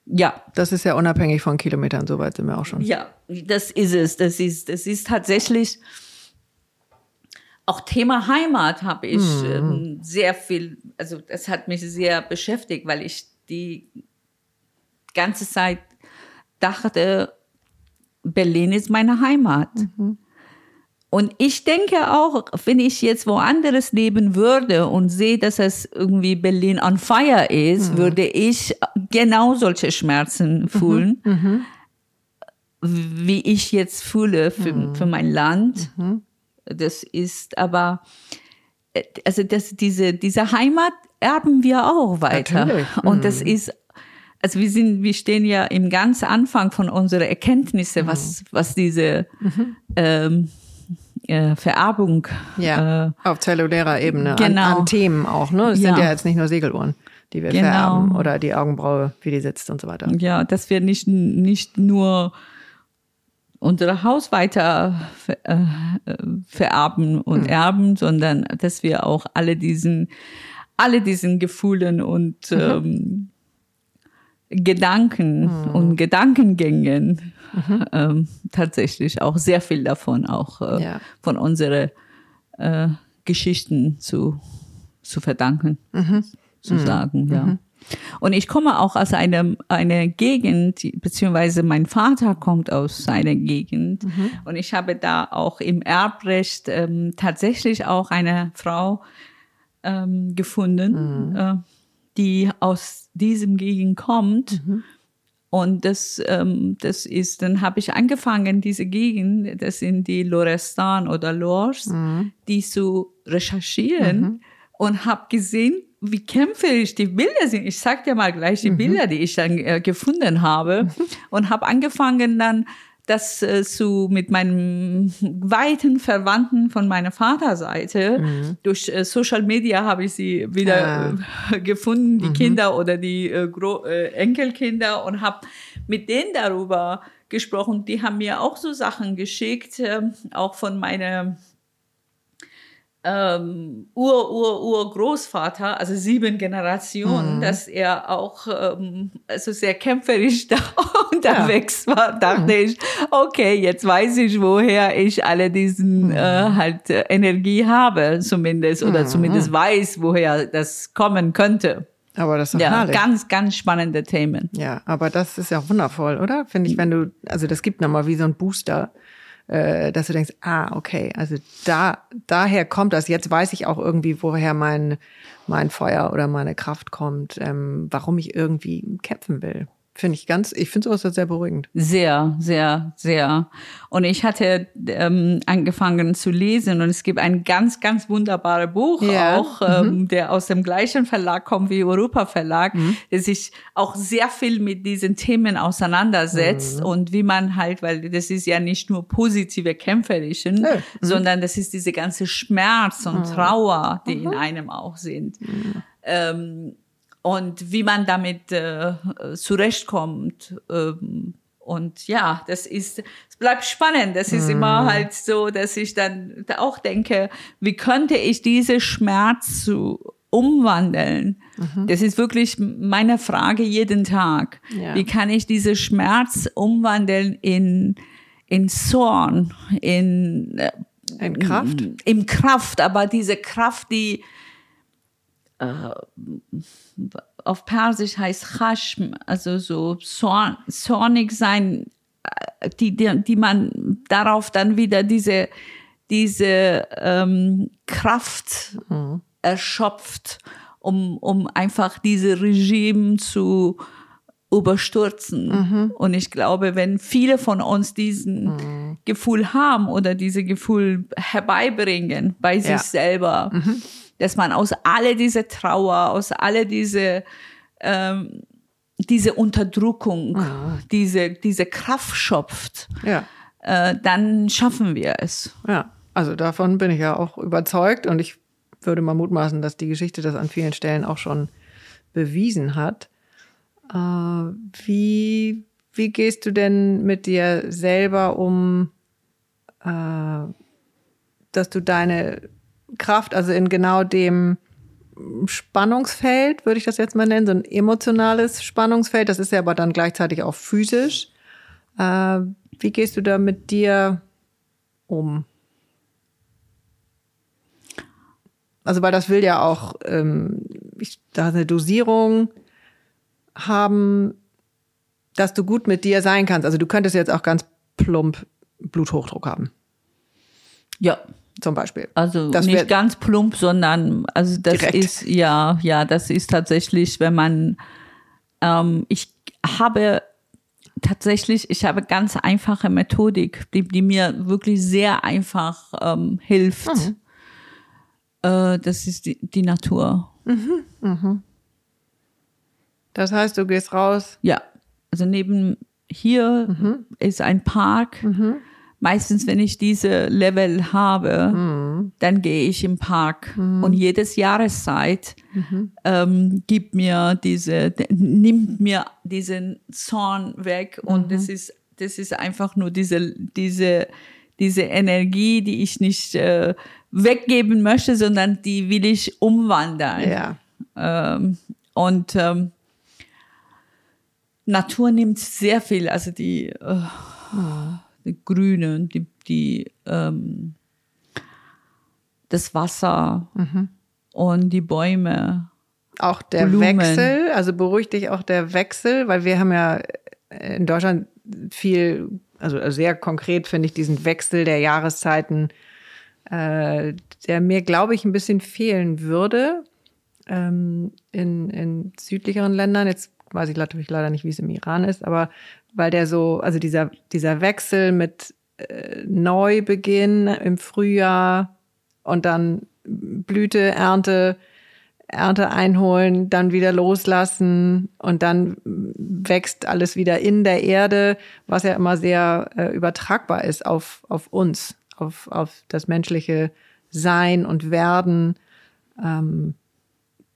Ja, Das ist ja unabhängig von Kilometern, soweit sind wir auch schon. Ja, das ist es. Das ist, das ist tatsächlich auch Thema Heimat habe ich ähm, sehr viel, also das hat mich sehr beschäftigt, weil ich die ganze Zeit dachte, Berlin ist meine Heimat. Und ich denke auch, wenn ich jetzt woanders leben würde und sehe, dass es irgendwie Berlin on fire ist, würde ich genau solche Schmerzen fühlen, wie ich jetzt fühle für, für mein Land. Das ist aber, äh, also das, diese, diese Heimat erben wir auch weiter. Natürlich. Und das ist, also wir sind, wir stehen ja im ganz Anfang von unserer Erkenntnisse, was, was diese ähm, äh, Vererbung Ja, äh, auf zellulärer Ebene, genau. an, an Themen auch. Ne? Es sind Ja. ja jetzt nicht nur Segeluhren, die wir Genau. vererben oder die Augenbraue, wie die sitzt und so weiter. Ja, dass wir nicht, nicht nur unser Haus weiter ver, äh, vererben und erben, sondern dass wir auch alle diesen, alle diesen Gefühlen und ähm, Gedanken und Gedankengängen ähm, tatsächlich auch sehr viel davon auch äh, Ja. von unseren äh, Geschichten zu, zu verdanken, zu sagen, ja. Und ich komme auch aus einer eine Gegend, beziehungsweise mein Vater kommt aus einer Gegend. Und ich habe da auch im Erbrecht ähm, tatsächlich auch eine Frau ähm, gefunden, äh, die aus diesem Gegend kommt. Und das, ähm, das ist, dann habe ich angefangen, diese Gegend, das sind die Lorestan oder Lors, die zu recherchieren und habe gesehen, wie kämpferisch die Bilder sind. Ich sag dir mal gleich die Bilder, die ich dann äh, gefunden habe. [laughs] Und habe angefangen dann das äh, zu mit meinem weiten Verwandten von meiner Vaterseite durch äh, Social Media habe ich sie wieder äh, gefunden, die Kinder oder die äh, äh, Enkelkinder und habe mit denen darüber gesprochen. Die haben mir auch so Sachen geschickt, ähm, auch von meiner ähm, Ur, Ur, Urgroßvater, also sieben Generationen, dass er auch ähm, also sehr kämpferisch [laughs] da unterwegs war, dachte ich, okay, jetzt weiß ich, woher ich alle diesen äh, halt äh, Energie habe, zumindest, oder zumindest weiß, woher das kommen könnte. Aber das ist Ja, herrlich. ganz, ganz spannende Themen. Ja, aber das ist ja wundervoll, oder? Finde ich, wenn du, also das gibt nochmal wie so ein Booster, äh, dass du denkst, ah, okay, also da, daher kommt das. Jetzt weiß ich auch irgendwie, woher mein, mein Feuer oder meine Kraft kommt, ähm, warum ich irgendwie kämpfen will. Finde ich ganz, ich finde sowas sehr beruhigend. Sehr, sehr, sehr. Und ich hatte ähm, angefangen zu lesen und es gibt ein ganz, ganz wunderbares Buch Ja. auch, ähm, der aus dem gleichen Verlag kommt wie Europa Verlag, der sich auch sehr viel mit diesen Themen auseinandersetzt und wie man halt, weil das ist ja nicht nur positive kämpferischen, Nö. sondern das ist diese ganze Schmerz und Trauer, die in einem auch sind. Ähm, und wie man damit äh, zurechtkommt. Ähm, und ja, das ist, es bleibt spannend. Das ist immer halt so, dass ich dann auch denke, wie könnte ich diese Schmerz zu umwandeln? Das ist wirklich meine Frage jeden Tag. Ja. Wie kann ich diese Schmerz umwandeln in, in Zorn, in, äh, In Kraft? in Kraft, aber diese Kraft, die auf Persisch heißt Chashm, also so zorn, zornig sein, äh, die, die, die man darauf dann wieder diese, diese ähm, Kraft erschöpft, um, um einfach diese Regime zu überstürzen. Und ich glaube, wenn viele von uns diesen Gefühl haben oder diese Gefühl herbeibringen bei sich Ja. selber, dass man aus alle diese Trauer, aus alle diese ähm, diese Unterdrückung, diese, diese Kraft schöpft, Ja. äh, dann schaffen wir es. Ja, also davon bin ich ja auch überzeugt und ich würde mal mutmaßen, dass die Geschichte das an vielen Stellen auch schon bewiesen hat. Äh, wie, wie gehst du denn mit dir selber um, äh, dass du deine Kraft, also in genau dem Spannungsfeld, würde ich das jetzt mal nennen, so ein emotionales Spannungsfeld, das ist ja aber dann gleichzeitig auch physisch. Äh, wie gehst du da mit dir um? Also, weil das will ja auch ähm, ich, da eine Dosierung haben, dass du gut mit dir sein kannst. Also, du könntest jetzt auch ganz plump Bluthochdruck haben, Ja, zum Beispiel. Also Das nicht ganz plump, sondern also das Direkt. ist ja ja das ist tatsächlich, wenn man ähm, ich habe tatsächlich ich habe ganz einfache Methodik, die, die mir wirklich sehr einfach ähm, hilft. Mhm. Äh, das ist die, die Natur. Das heißt, du gehst raus. Ja, also neben hier Mhm. ist ein Park. Meistens, wenn ich diese Level habe, Mhm. dann gehe ich im Park. Und jedes Jahreszeit Mhm. ähm, gibt mir diese, nimmt mir diesen Zorn weg. Mhm. Und das ist, das ist einfach nur diese, diese, diese Energie, die ich nicht äh, weggeben möchte, sondern die will ich umwandeln. Ja. Ähm, und ähm, Natur nimmt sehr viel, also die, äh, die Grüne, die, die ähm, das Wasser und die Bäume. Auch der Blumen. Wechsel, also beruhigt dich auch der Wechsel, weil wir haben ja in Deutschland viel, also sehr konkret finde ich diesen Wechsel der Jahreszeiten, äh, der mir, glaube ich, ein bisschen fehlen würde ähm, in, in südlicheren Ländern. Jetzt weiß ich natürlich leider nicht, wie es im Iran ist, aber weil der so, also dieser, dieser Wechsel mit äh, Neubeginn im Frühjahr und dann Blüte, Ernte, Ernte einholen, dann wieder loslassen und dann wächst alles wieder in der Erde, was ja immer sehr äh, übertragbar ist auf, auf uns, auf, auf das menschliche Sein und Werden. Ähm,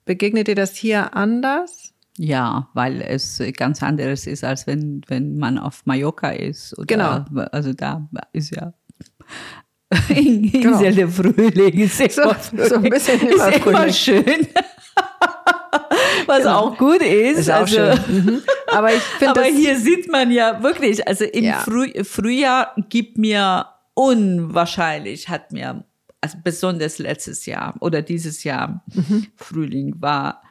begegnet dir das hier anders? Ja, weil es ganz anderes ist, als wenn, wenn man auf Mallorca ist. Oder, Genau. Also da ist ja [laughs] Insel Genau. der Frühling. Ist So- immer, so ein bisschen ist immer immer Frühling. schön. [laughs] Was auch gut ist. Ist also. Mhm. Aber ich [laughs] finde Aber hier sieht man ja wirklich, also im Ja. Früh, Frühjahr gibt mir unwahrscheinlich, hat mir, also besonders letztes Jahr oder dieses Jahr, Mhm. Frühling war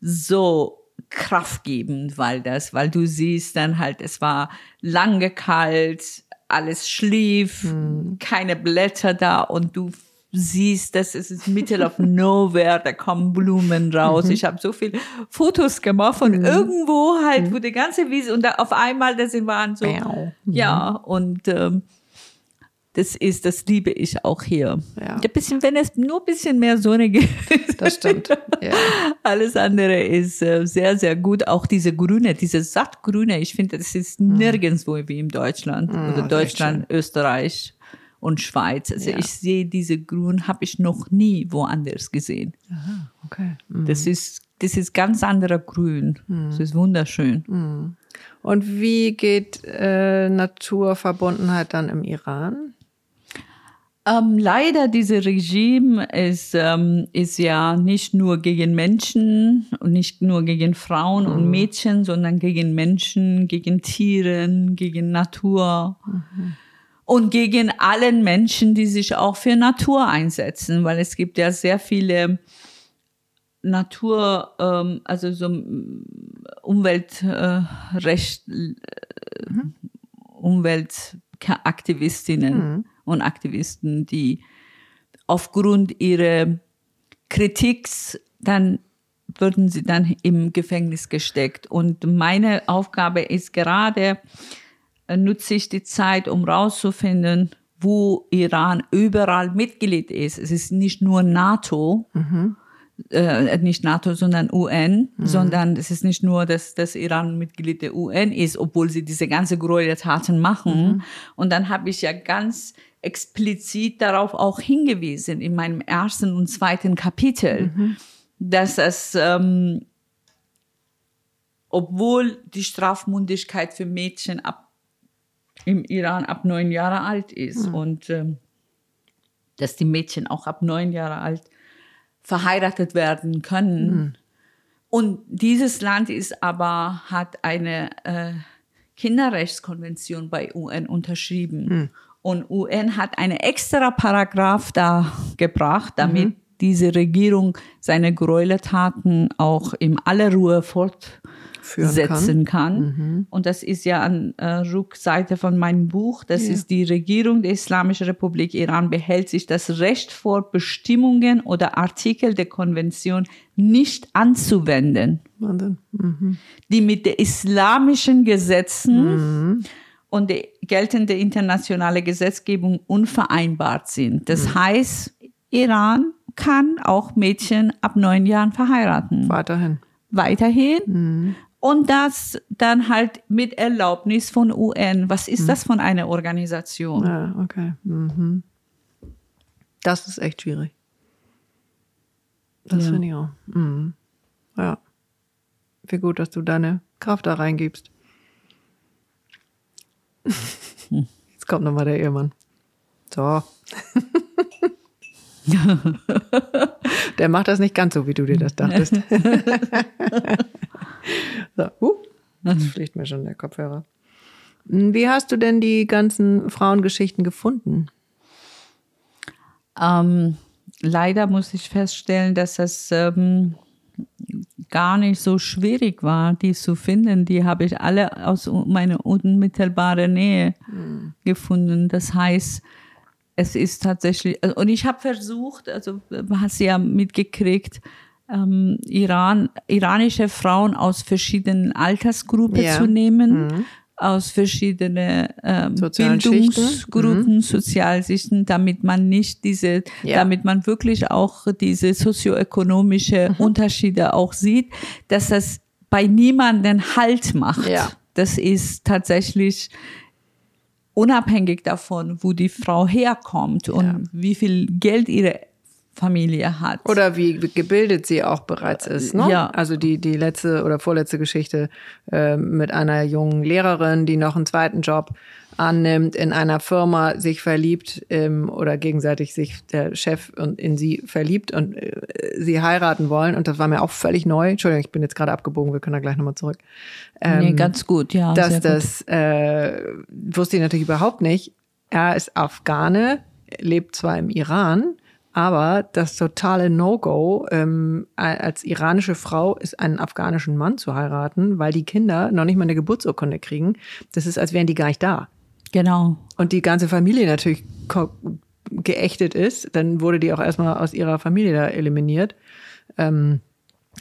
so kraftgebend, weil das, weil du siehst dann halt, es war lange kalt, alles schlief, Mhm. keine Blätter da und du siehst, das ist middle of [laughs] nowhere, da kommen Blumen Mhm. raus. Ich habe so viele Fotos gemacht von irgendwo halt, wo die ganze Wiese und da auf einmal, das waren so, Miau. ja, und ähm, das ist, das liebe ich auch hier. Ja. Ein bisschen, wenn es nur ein bisschen mehr Sonne gibt. das stimmt. [laughs] Ja. Alles andere ist äh, sehr, sehr gut. Auch diese Grüne, diese sattgrüne, ich finde, das ist nirgendwo wie in Deutschland. Oder Mhm. ist echt Deutschland, Österreich und Schweiz. Also Ja. ich sehe diese Grün, habe ich noch nie woanders gesehen. Okay. Mhm. Das ist, das ist ganz anderer Grün. Das ist wunderschön. Und wie geht äh, Naturverbundenheit dann im Iran? Ähm, leider, dieses Regime ist, ähm, ist ja nicht nur gegen Menschen und nicht nur gegen Frauen und Mädchen, sondern gegen Menschen, gegen Tieren, gegen Natur und gegen allen Menschen, die sich auch für Natur einsetzen, weil es gibt ja sehr viele Natur, ähm, also so Umweltrecht, äh, Umweltaktivistinnen und Aktivisten, die aufgrund ihrer Kritiks dann würden sie dann im Gefängnis gesteckt. Und meine Aufgabe ist gerade, äh, nutze ich die Zeit, um rauszufinden, wo Iran überall Mitglied ist. Es ist nicht nur NATO, äh, nicht NATO, sondern UN, mhm. sondern es ist nicht nur, dass das Iran Mitglied der UN ist, obwohl sie diese ganze Gräueltaten machen. Mhm. Und dann habe ich ja ganz explizit darauf auch hingewiesen in meinem ersten und zweiten Kapitel, mhm. dass es, ähm, obwohl die Strafmundigkeit für Mädchen ab, im Iran ab neun Jahre alt ist mhm. und ähm, dass die Mädchen auch ab neun Jahre alt verheiratet werden können. Mhm. Und dieses Land ist aber, hat eine äh, Kinderrechtskonvention bei UN unterschrieben. Und UN hat eine extra Paragraph da gebracht, damit mhm. diese Regierung seine Gräueltaten auch in aller Ruhe fort setzen kann. kann. Mhm. Und das ist ja an äh, Rückseite von meinem Buch. Das ja. ist die Regierung der Islamischen Republik Iran behält sich das Recht vor, Bestimmungen oder Artikel der Konvention nicht anzuwenden, mhm. die mit den islamischen Gesetzen mhm. Und der geltenden internationale Gesetzgebung unvereinbart sind. Das mhm. heißt, Iran kann auch Mädchen ab neun Jahren verheiraten. Weiterhin weiterhin. Mhm. Und das dann halt mit Erlaubnis von UN. Was ist mhm. das von einer Organisation? Ja, okay. Mhm. Das ist echt schwierig. Das ja. finde ich auch. Mhm. Ja. Wie gut, dass du deine Kraft da reingibst. Jetzt kommt nochmal der Ehemann. So. der macht das nicht ganz so, wie du dir das dachtest. So, uh, das mhm. fliegt mir schon der Kopfhörer. Wie hast du denn die ganzen Frauengeschichten gefunden? Ähm, leider muss ich feststellen, dass es ähm, gar nicht so schwierig war, die zu finden. Die habe ich alle aus meiner unmittelbaren Nähe mhm. gefunden. Das heißt, es ist tatsächlich, und ich habe versucht, also hast du ja mitgekriegt, ähm, Iran, iranische Frauen aus verschiedenen Altersgruppen ja. zu nehmen, mhm. Aus verschiedenen ähm, Bildungsgruppen, mhm. Sozialsichten, damit man nicht diese, ja. damit man wirklich auch diese sozioökonomische mhm. Unterschiede auch sieht, dass das bei niemanden Halt macht. Ja. Das ist tatsächlich unabhängig davon, wo die Frau herkommt und wie viel Geld ihre Familie hat. Oder wie gebildet sie auch bereits ist. Ne? Ja. Also die, die letzte oder vorletzte Geschichte äh, mit einer jungen Lehrerin, die noch einen zweiten Job annimmt, in einer Firma sich verliebt ähm, oder gegenseitig sich der Chef und in sie verliebt und äh, sie heiraten wollen. Und das war mir auch völlig neu. Entschuldigung, ich bin jetzt gerade abgebogen, wir können da gleich nochmal zurück. Ähm, nee, ganz gut, ja. Dass das äh, wusste ich natürlich überhaupt nicht. Er ist Afghane, lebt zwar im Iran, aber das totale No-Go ähm, als iranische Frau ist, einen afghanischen Mann zu heiraten, weil die Kinder noch nicht mal eine Geburtsurkunde kriegen. Das ist, als wären die gar nicht da. Genau. Und die ganze Familie natürlich geächtet ist. Dann wurde die auch erstmal aus ihrer Familie da eliminiert. Ähm,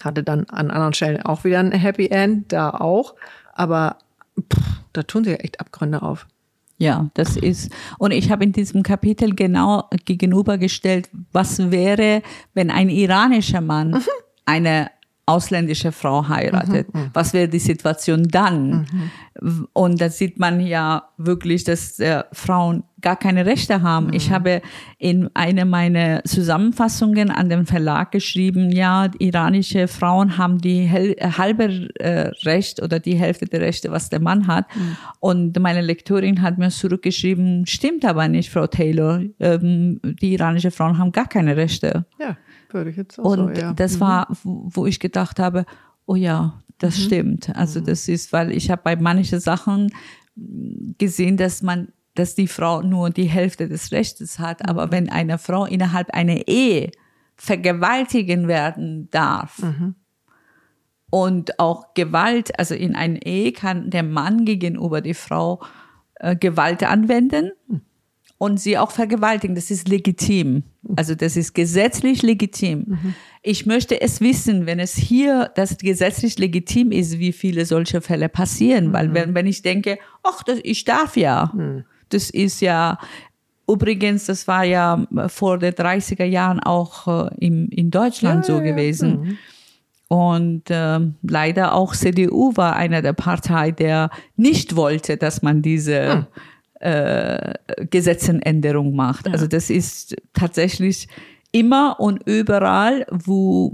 hatte dann an anderen Stellen auch wieder ein Happy End, da auch. Aber pff, da tun sie ja echt Abgründe auf. Ja, das ist, und ich habe in diesem Kapitel genau gegenübergestellt, was wäre, wenn ein iranischer Mann mhm. eine ausländische Frau heiratet. Mhm, mhm. Was wäre die Situation dann? Mhm. Und da sieht man ja wirklich, dass äh, Frauen gar keine Rechte haben. Mhm. Ich habe in einer meiner Zusammenfassungen an den Verlag geschrieben, ja, iranische Frauen haben die halbe äh, Recht oder die Hälfte der Rechte, was der Mann hat. Mhm. Und meine Lektorin hat mir zurückgeschrieben, stimmt aber nicht, Frau Taylor. Ähm, die iranische Frauen haben gar keine Rechte. Ja würde ich jetzt auch Und so, ja. das mhm. war, wo ich gedacht habe, oh ja, das mhm. stimmt. Also mhm. das ist, weil ich habe bei manchen Sachen gesehen, dass man, dass die Frau nur die Hälfte des Rechtes hat. Aber mhm. wenn eine Frau innerhalb einer Ehe vergewaltigen werden darf, mhm. und auch Gewalt, also in einer Ehe kann der Mann gegenüber die Frau äh, Gewalt anwenden. Und sie auch vergewaltigen. Das ist legitim. Also das ist gesetzlich legitim. Mhm. Ich möchte es wissen, wenn es hier das gesetzlich legitim ist, wie viele solche Fälle passieren. Mhm. Weil wenn, wenn ich denke, ach, das, ich darf ja, mhm. das ist ja, übrigens, das war ja vor den 30er Jahren auch äh, im, in Deutschland Ja, so ja, gewesen. Und ähm, leider auch CDU war einer der Partei, der nicht wollte, dass man diese äh, Gesetzenänderung macht. Also das ist tatsächlich immer und überall, wo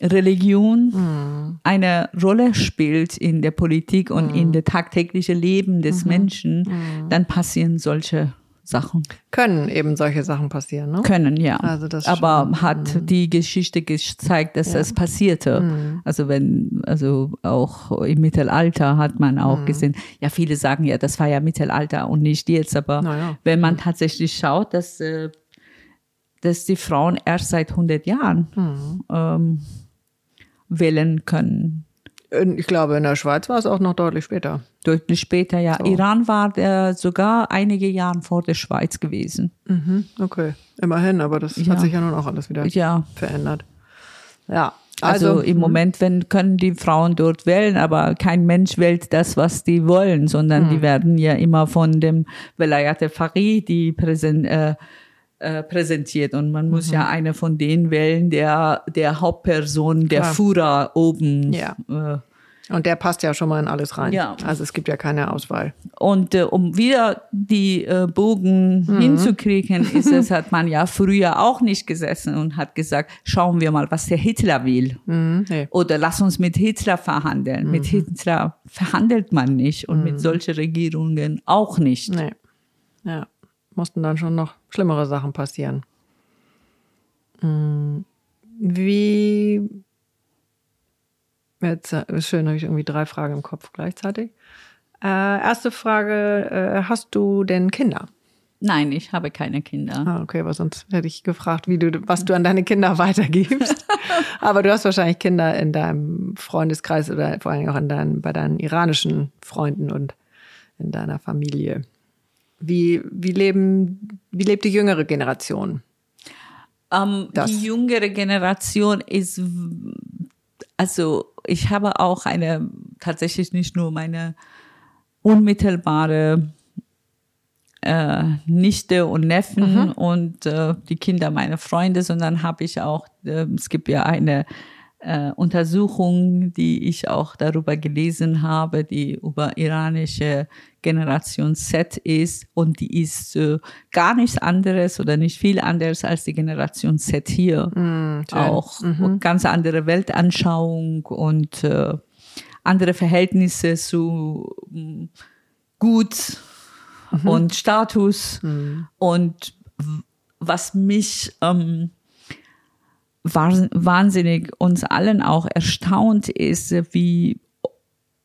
Religion eine Rolle spielt in der Politik und in der tagtäglichen Leben des Menschen, dann passieren solche Sachen. Können eben solche Sachen passieren, ne? Können, ja. Also das Aber stimmt. hat die Geschichte gezeigt, dass das passierte. Also wenn, also auch im Mittelalter hat man auch gesehen, ja, viele sagen ja, das war ja Mittelalter und nicht jetzt, aber Naja. wenn man tatsächlich schaut, dass, äh, dass die Frauen erst seit 100 Jahren ähm, wählen können. Ich glaube, in der Schweiz war es auch noch deutlich später. Deutlich später, ja. So. Iran war äh, sogar einige Jahre vor der Schweiz gewesen. Mhm, okay. Immerhin, aber das Ja. hat sich ja nun auch alles wieder Ja. verändert. Ja. Also, Also, im Moment wenn, können die Frauen dort wählen, aber kein Mensch wählt das, was die wollen, sondern die werden ja immer von dem Velayat Fari die präsen, äh, äh, präsentiert und man muss ja eine von denen wählen, der der Hauptperson, der Klar. Führer oben. Ja. Äh, und der passt ja schon mal in alles rein. Ja. Also es gibt ja keine Auswahl. und äh, um wieder die äh, Bogen hinzukriegen, [laughs] ist es, hat man ja früher auch nicht gesessen und hat gesagt, schauen wir mal, was der Hitler will. Mhm, nee. Oder lass uns mit Hitler verhandeln. Mit Hitler verhandelt man nicht und mit solchen Regierungen auch nicht. Nee. Ja. Mussten dann schon noch schlimmere Sachen passieren. Mm, Wie. Jetzt äh, ist schön, habe ich irgendwie drei Fragen im Kopf gleichzeitig. Äh, erste Frage: äh, Hast du denn Kinder? Nein, ich habe keine Kinder. Ah, okay, aber sonst hätte ich gefragt, wie du, was du an deine Kinder [laughs] weitergibst. aber du hast wahrscheinlich Kinder in deinem Freundeskreis oder vor allem auch in deinen, bei deinen iranischen Freunden und in deiner Familie. Wie, wie leben, wie lebt die jüngere Generation? Ähm, Das. die jüngere Generation ist, also ich habe auch eine, tatsächlich nicht nur meine unmittelbare äh, Nichte und Neffen und äh, die Kinder meiner Freunde, sondern habe ich auch, äh, es gibt ja eine äh, Untersuchung, die ich auch darüber gelesen habe, die über iranische Generation Z ist und die ist äh, gar nichts anderes oder nicht viel anderes als die Generation Z hier. auch und ganz andere Weltanschauung und äh, andere Verhältnisse zu mm, Gut und Status. Und w- was mich ähm, wahnsinnig uns allen auch erstaunt ist, wie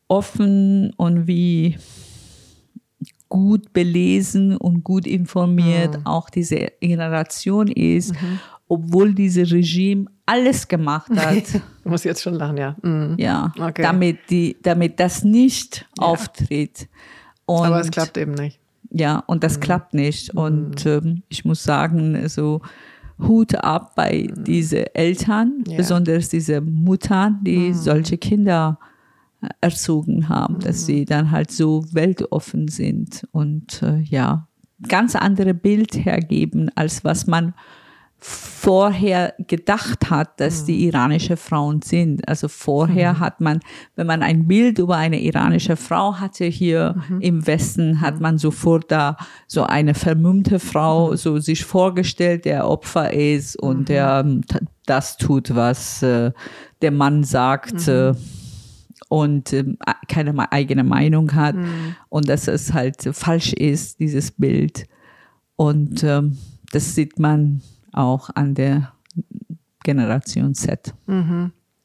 offen und wie gut belesen und gut informiert auch diese Generation ist, obwohl dieses Regime alles gemacht [laughs] hat, Du musst jetzt schon lachen, ja. Mhm. ja, Okay. damit die, damit das nicht auftritt. Und Aber es klappt eben nicht. ja, und das klappt nicht. Und ähm, ich muss sagen, so Hut ab bei diese Eltern, Ja. besonders diese Mutter, die solche Kinder äh, erzogen haben, dass sie dann halt so weltoffen sind und äh, ja, ganz andere Bild hergeben, als was man vorher gedacht hat, dass die iranische Frauen sind. Also vorher hat man, wenn man ein Bild über eine iranische Frau hatte hier im Westen, hat man sofort da so eine vermummte Frau so sich vorgestellt, der Opfer ist und der ähm, das tut, was äh, der Mann sagt. Äh, und ähm, keine eigene Meinung hat und dass es halt falsch ist, dieses Bild. Und ähm, das sieht man auch an der Generation Z.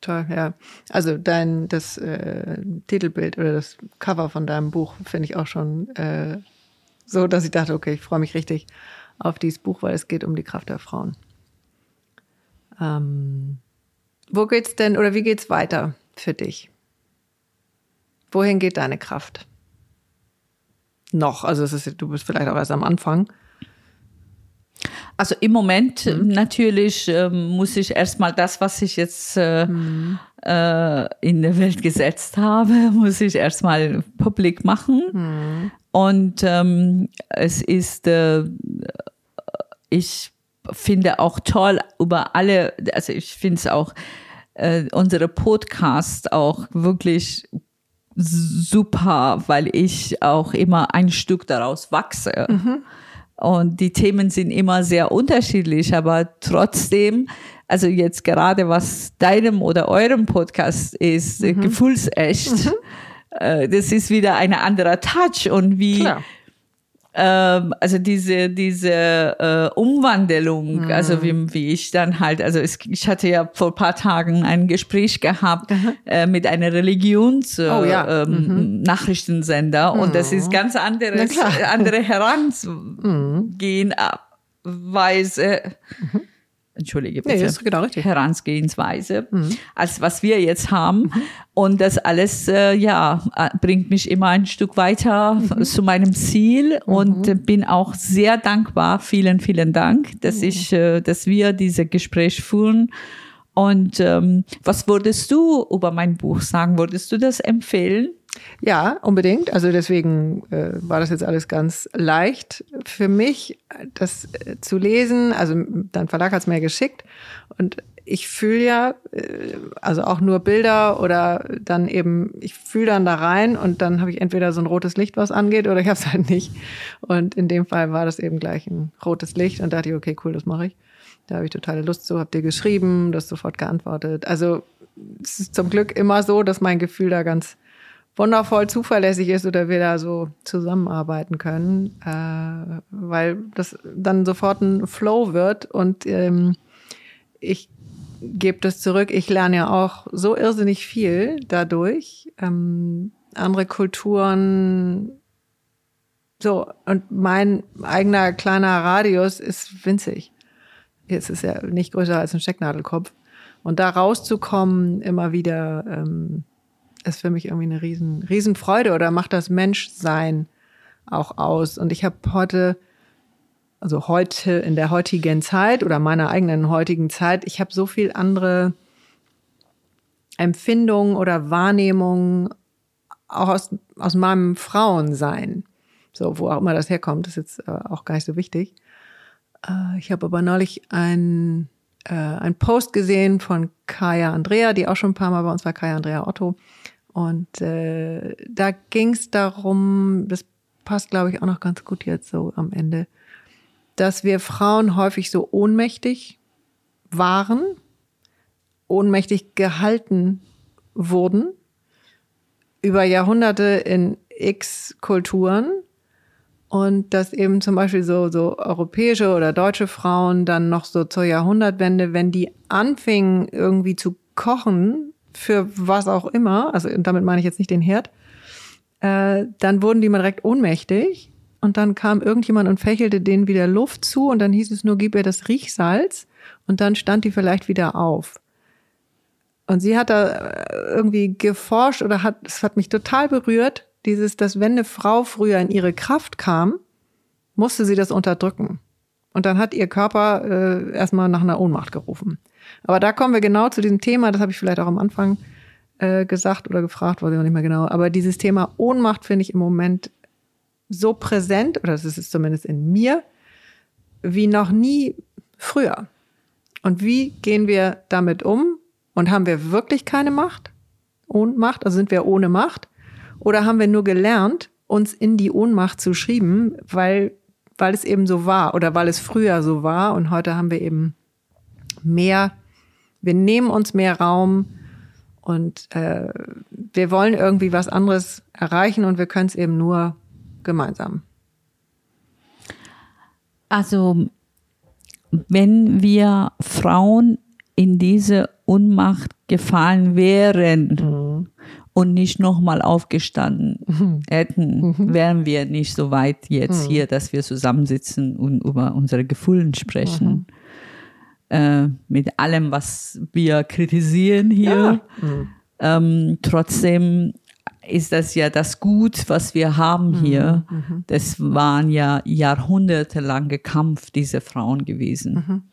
Toll, ja. Also dein das äh, Titelbild oder das Cover von deinem Buch finde ich auch schon äh, so, dass ich dachte, okay, ich freue mich richtig auf dieses Buch, weil es geht um die Kraft der Frauen. Ähm, wo geht's denn oder wie geht's weiter für dich? Wohin geht deine Kraft? Noch, also es ist, du bist vielleicht auch erst am Anfang. Also im Moment mhm. natürlich äh, muss ich erstmal das, was ich jetzt äh, mhm. äh, in der Welt gesetzt habe, [laughs] muss ich erstmal publik machen. Mhm. Und ähm, es ist, äh, ich finde auch toll über alle, also ich finde es auch, äh, unsere Podcast auch wirklich super, weil ich auch immer ein Stück daraus wachse. Und die Themen sind immer sehr unterschiedlich, aber trotzdem, also jetzt gerade was deinem oder eurem Podcast ist, mhm. gefühlsecht, mhm. äh, das ist wieder ein anderer Touch und wie, Klar also diese diese äh, Umwandlung, mhm. also wie, wie ich dann halt, also es, ich hatte ja vor paar Tagen ein Gespräch gehabt äh, mit einer Religions äh, oh, ja. ähm, mhm. Nachrichtensender mhm. und das ist mhm. ganz anderes andere [laughs] Herangehensweise. Mhm entschuldige bitte, nee, ist genau richtig. Herangehensweise, mhm. als was wir jetzt haben. Mhm. Und das alles, äh, ja, bringt mich immer ein Stück weiter mhm. zu meinem Ziel und äh, bin auch sehr dankbar. Vielen, vielen Dank, dass ich, äh, dass wir diese Gespräch führen. Und ähm, was würdest du über mein Buch sagen? Würdest du das empfehlen? Ja, unbedingt. Also deswegen äh, war das jetzt alles ganz leicht für mich, das äh, zu lesen. Also dein Verlag hat es mir geschickt und ich fühle ja, äh, also auch nur Bilder oder dann eben, ich fühle dann da rein und dann habe ich entweder so ein rotes Licht, was angeht, oder ich habe es halt nicht. Und in dem Fall war das eben gleich ein rotes Licht und dachte ich, okay, cool, das mache ich. Da habe ich totale Lust zu, habt ihr geschrieben, das sofort geantwortet. Also es ist zum Glück immer so, dass mein Gefühl da ganz wundervoll zuverlässig ist oder wir da so zusammenarbeiten können, äh, weil das dann sofort ein Flow wird und ähm, ich gebe das zurück. Ich lerne ja auch so irrsinnig viel dadurch. Ähm, andere Kulturen, so, und mein eigener kleiner Radius ist winzig. Jetzt ist er nicht größer als ein Stecknadelkopf. Und da rauszukommen, immer wieder, ähm, ist für mich irgendwie eine riesen, riesen Freude oder macht das Menschsein auch aus. Und ich habe heute, also heute in der heutigen Zeit oder meiner eigenen heutigen Zeit, ich habe so viel andere Empfindungen oder Wahrnehmungen auch aus, aus meinem Frauensein. So, wo auch immer das herkommt, ist jetzt äh, auch gar nicht so wichtig. Äh, ich habe aber neulich ein, äh, ein Post gesehen von Kaya Andrea, die auch schon ein paar Mal bei uns war, Kaya Andrea Otto. Und äh, da ging es darum, das passt, glaube ich, auch noch ganz gut jetzt so am Ende, dass wir Frauen häufig so ohnmächtig waren, ohnmächtig gehalten wurden über Jahrhunderte in X Kulturen und dass eben zum Beispiel so, so europäische oder deutsche Frauen dann noch so zur Jahrhundertwende, wenn die anfingen irgendwie zu kochen, für was auch immer, also damit meine ich jetzt nicht den Herd, äh, dann wurden die mal direkt ohnmächtig und dann kam irgendjemand und fächelte denen wieder Luft zu und dann hieß es nur, gib ihr das Riechsalz und dann stand die vielleicht wieder auf. Und sie hat da äh, irgendwie geforscht oder hat, es hat mich total berührt, dieses, dass wenn eine Frau früher in ihre Kraft kam, musste sie das unterdrücken. Und dann hat ihr Körper äh, erstmal nach einer Ohnmacht gerufen. Aber da kommen wir genau zu diesem Thema, das habe ich vielleicht auch am Anfang äh, gesagt oder gefragt, weiß ich noch nicht mehr genau. Aber dieses Thema Ohnmacht finde ich im Moment so präsent, oder das ist es zumindest in mir, wie noch nie früher. Und wie gehen wir damit um? Und haben wir wirklich keine Macht? Ohnmacht? Also sind wir ohne Macht? Oder haben wir nur gelernt, uns in die Ohnmacht zu schieben, weil, weil es eben so war oder weil es früher so war und heute haben wir eben mehr, wir nehmen uns mehr Raum und äh, wir wollen irgendwie was anderes erreichen und wir können es eben nur gemeinsam. Also wenn wir Frauen in diese Unmacht gefallen wären mhm. und nicht nochmal aufgestanden mhm. hätten, mhm. wären wir nicht so weit jetzt mhm. hier, dass wir zusammensitzen und über unsere Gefühle sprechen. Mhm äh, mit allem, was wir kritisieren hier. Ja. Mhm. Ähm, trotzdem, ist das ja das Gut, was wir haben hier. Das waren ja jahrhundertelange Kampf dieser Frauen gewesen.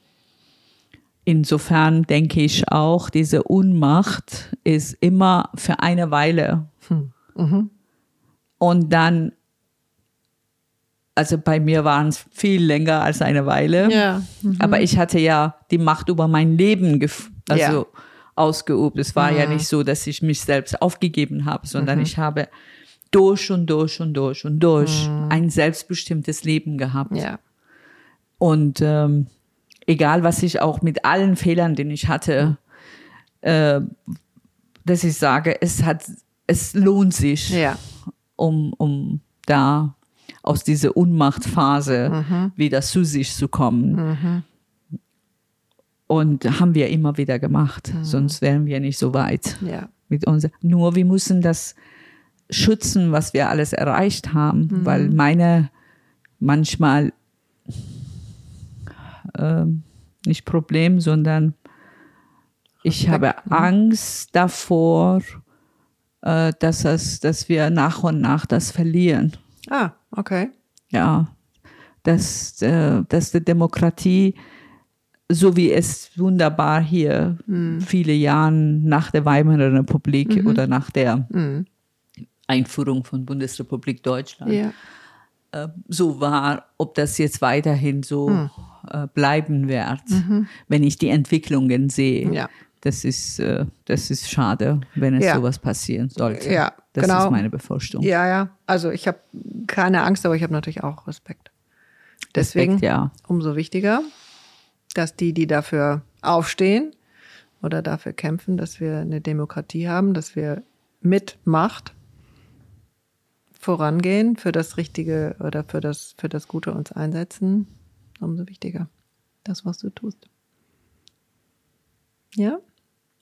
Insofern denke ich auch, diese Unmacht ist immer für eine Weile. Und dann, also bei mir waren es viel länger als eine Weile. Ja. Aber ich hatte ja die Macht über mein Leben also Ja. ausgeübt. Es war ja nicht so, dass ich mich selbst aufgegeben habe, sondern ich habe durch und durch und durch und durch ein selbstbestimmtes Leben gehabt. Ja. Und ähm, egal, was ich auch mit allen Fehlern, den ich hatte, äh, dass ich sage, es hat, es lohnt sich, Ja. um, um da aus dieser Unmachtphase Mhm. wieder zu sich zu kommen. Und haben wir immer wieder gemacht, Mhm. sonst wären wir nicht so weit Ja. mit uns. Nur wir müssen das schützen, was wir alles erreicht haben, Mhm. weil meine manchmal ähm, nicht Problem, sondern ich habe mhm. Angst davor, äh, dass es, dass wir nach und nach das verlieren. Ah, okay. Ja, dass, äh, dass die Demokratie, so wie es wunderbar hier Mhm. viele Jahre nach der Weimarer Republik oder nach der Mhm. Einführung von Bundesrepublik Deutschland Ja. äh, so war, ob das jetzt weiterhin so Hm. äh, bleiben wird, wenn ich die Entwicklungen sehe. Mhm. Ja. Das ist, äh, das ist schade, wenn es Ja. sowas passieren sollte. Ja, das genau. ist meine Befürchtung. Ja, ja. Also ich habe keine Angst, aber ich habe natürlich auch Respekt. Deswegen Respekt, ja. umso wichtiger, dass die, die dafür aufstehen oder dafür kämpfen, dass wir eine Demokratie haben, dass wir mit Macht vorangehen, für das Richtige oder für das, für das Gute uns einsetzen, umso wichtiger. Das, was du tust. Ja,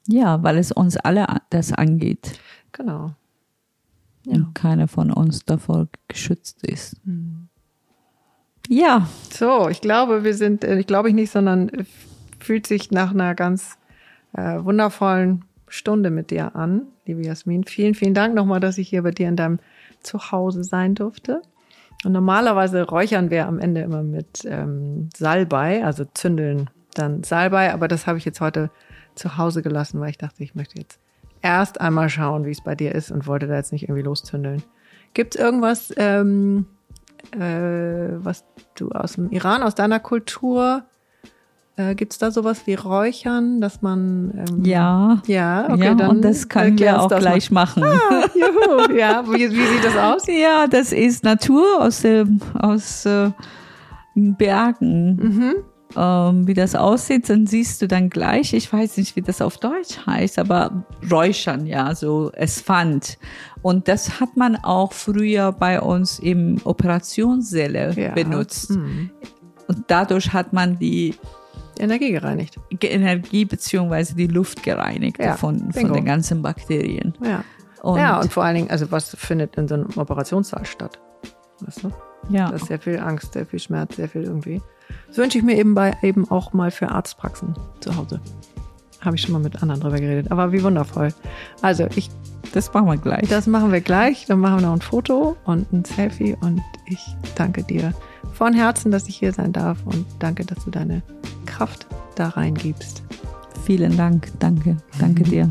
Ja, weil es uns alle das angeht genau. Und keiner von uns davor geschützt ist. Hm. Ja, So, ich glaube, wir sind, äh, ich glaube ich nicht, sondern fühlt sich nach einer ganz äh, wundervollen Stunde mit dir an, liebe Jasmin. Vielen, vielen Dank nochmal, dass ich hier bei dir in deinem Zuhause sein durfte. Und normalerweise räuchern wir am Ende immer mit ähm, Salbei, also zündeln dann Salbei, aber das habe ich jetzt heute zu Hause gelassen, weil ich dachte, ich möchte jetzt erst einmal schauen, wie es bei dir ist und wollte da jetzt nicht irgendwie loszündeln. Gibt es irgendwas, ähm, äh, was du aus dem Iran, aus deiner Kultur, äh, gibt es da sowas wie Räuchern, dass man ähm, ja. ja, okay, ja, dann und das können erklär wir auch gleich machen. Mal. Ah, juhu, ja, wie, wie sieht das aus? [laughs] Ja, das ist Natur aus, dem, aus äh, Bergen. Mhm. Ähm, wie das aussieht, dann siehst du dann gleich, ich weiß nicht, wie das auf Deutsch heißt, aber Räuchern, ja, so es fand. Und das hat man auch früher bei uns im Operationssäle Ja. benutzt. Mhm. Und dadurch hat man die Energie gereinigt. Energie beziehungsweise die Luft gereinigt Ja, von, von den ganzen Bakterien. Ja. Und, ja, und vor allen Dingen, also was findet in so einem Operationssaal statt? Weißt du? Ja. Da ist sehr viel Angst, sehr viel Schmerz, sehr viel irgendwie. Das wünsche ich mir eben bei eben auch mal für Arztpraxen zu Hause. Habe ich schon mal mit anderen drüber geredet. Aber wie wundervoll. Also ich, das machen wir gleich. das machen wir gleich. Dann machen wir noch ein Foto und ein Selfie. Und ich danke dir von Herzen, dass ich hier sein darf. Und danke, dass du deine Kraft da reingibst. Vielen Dank, danke, danke [laughs] dir.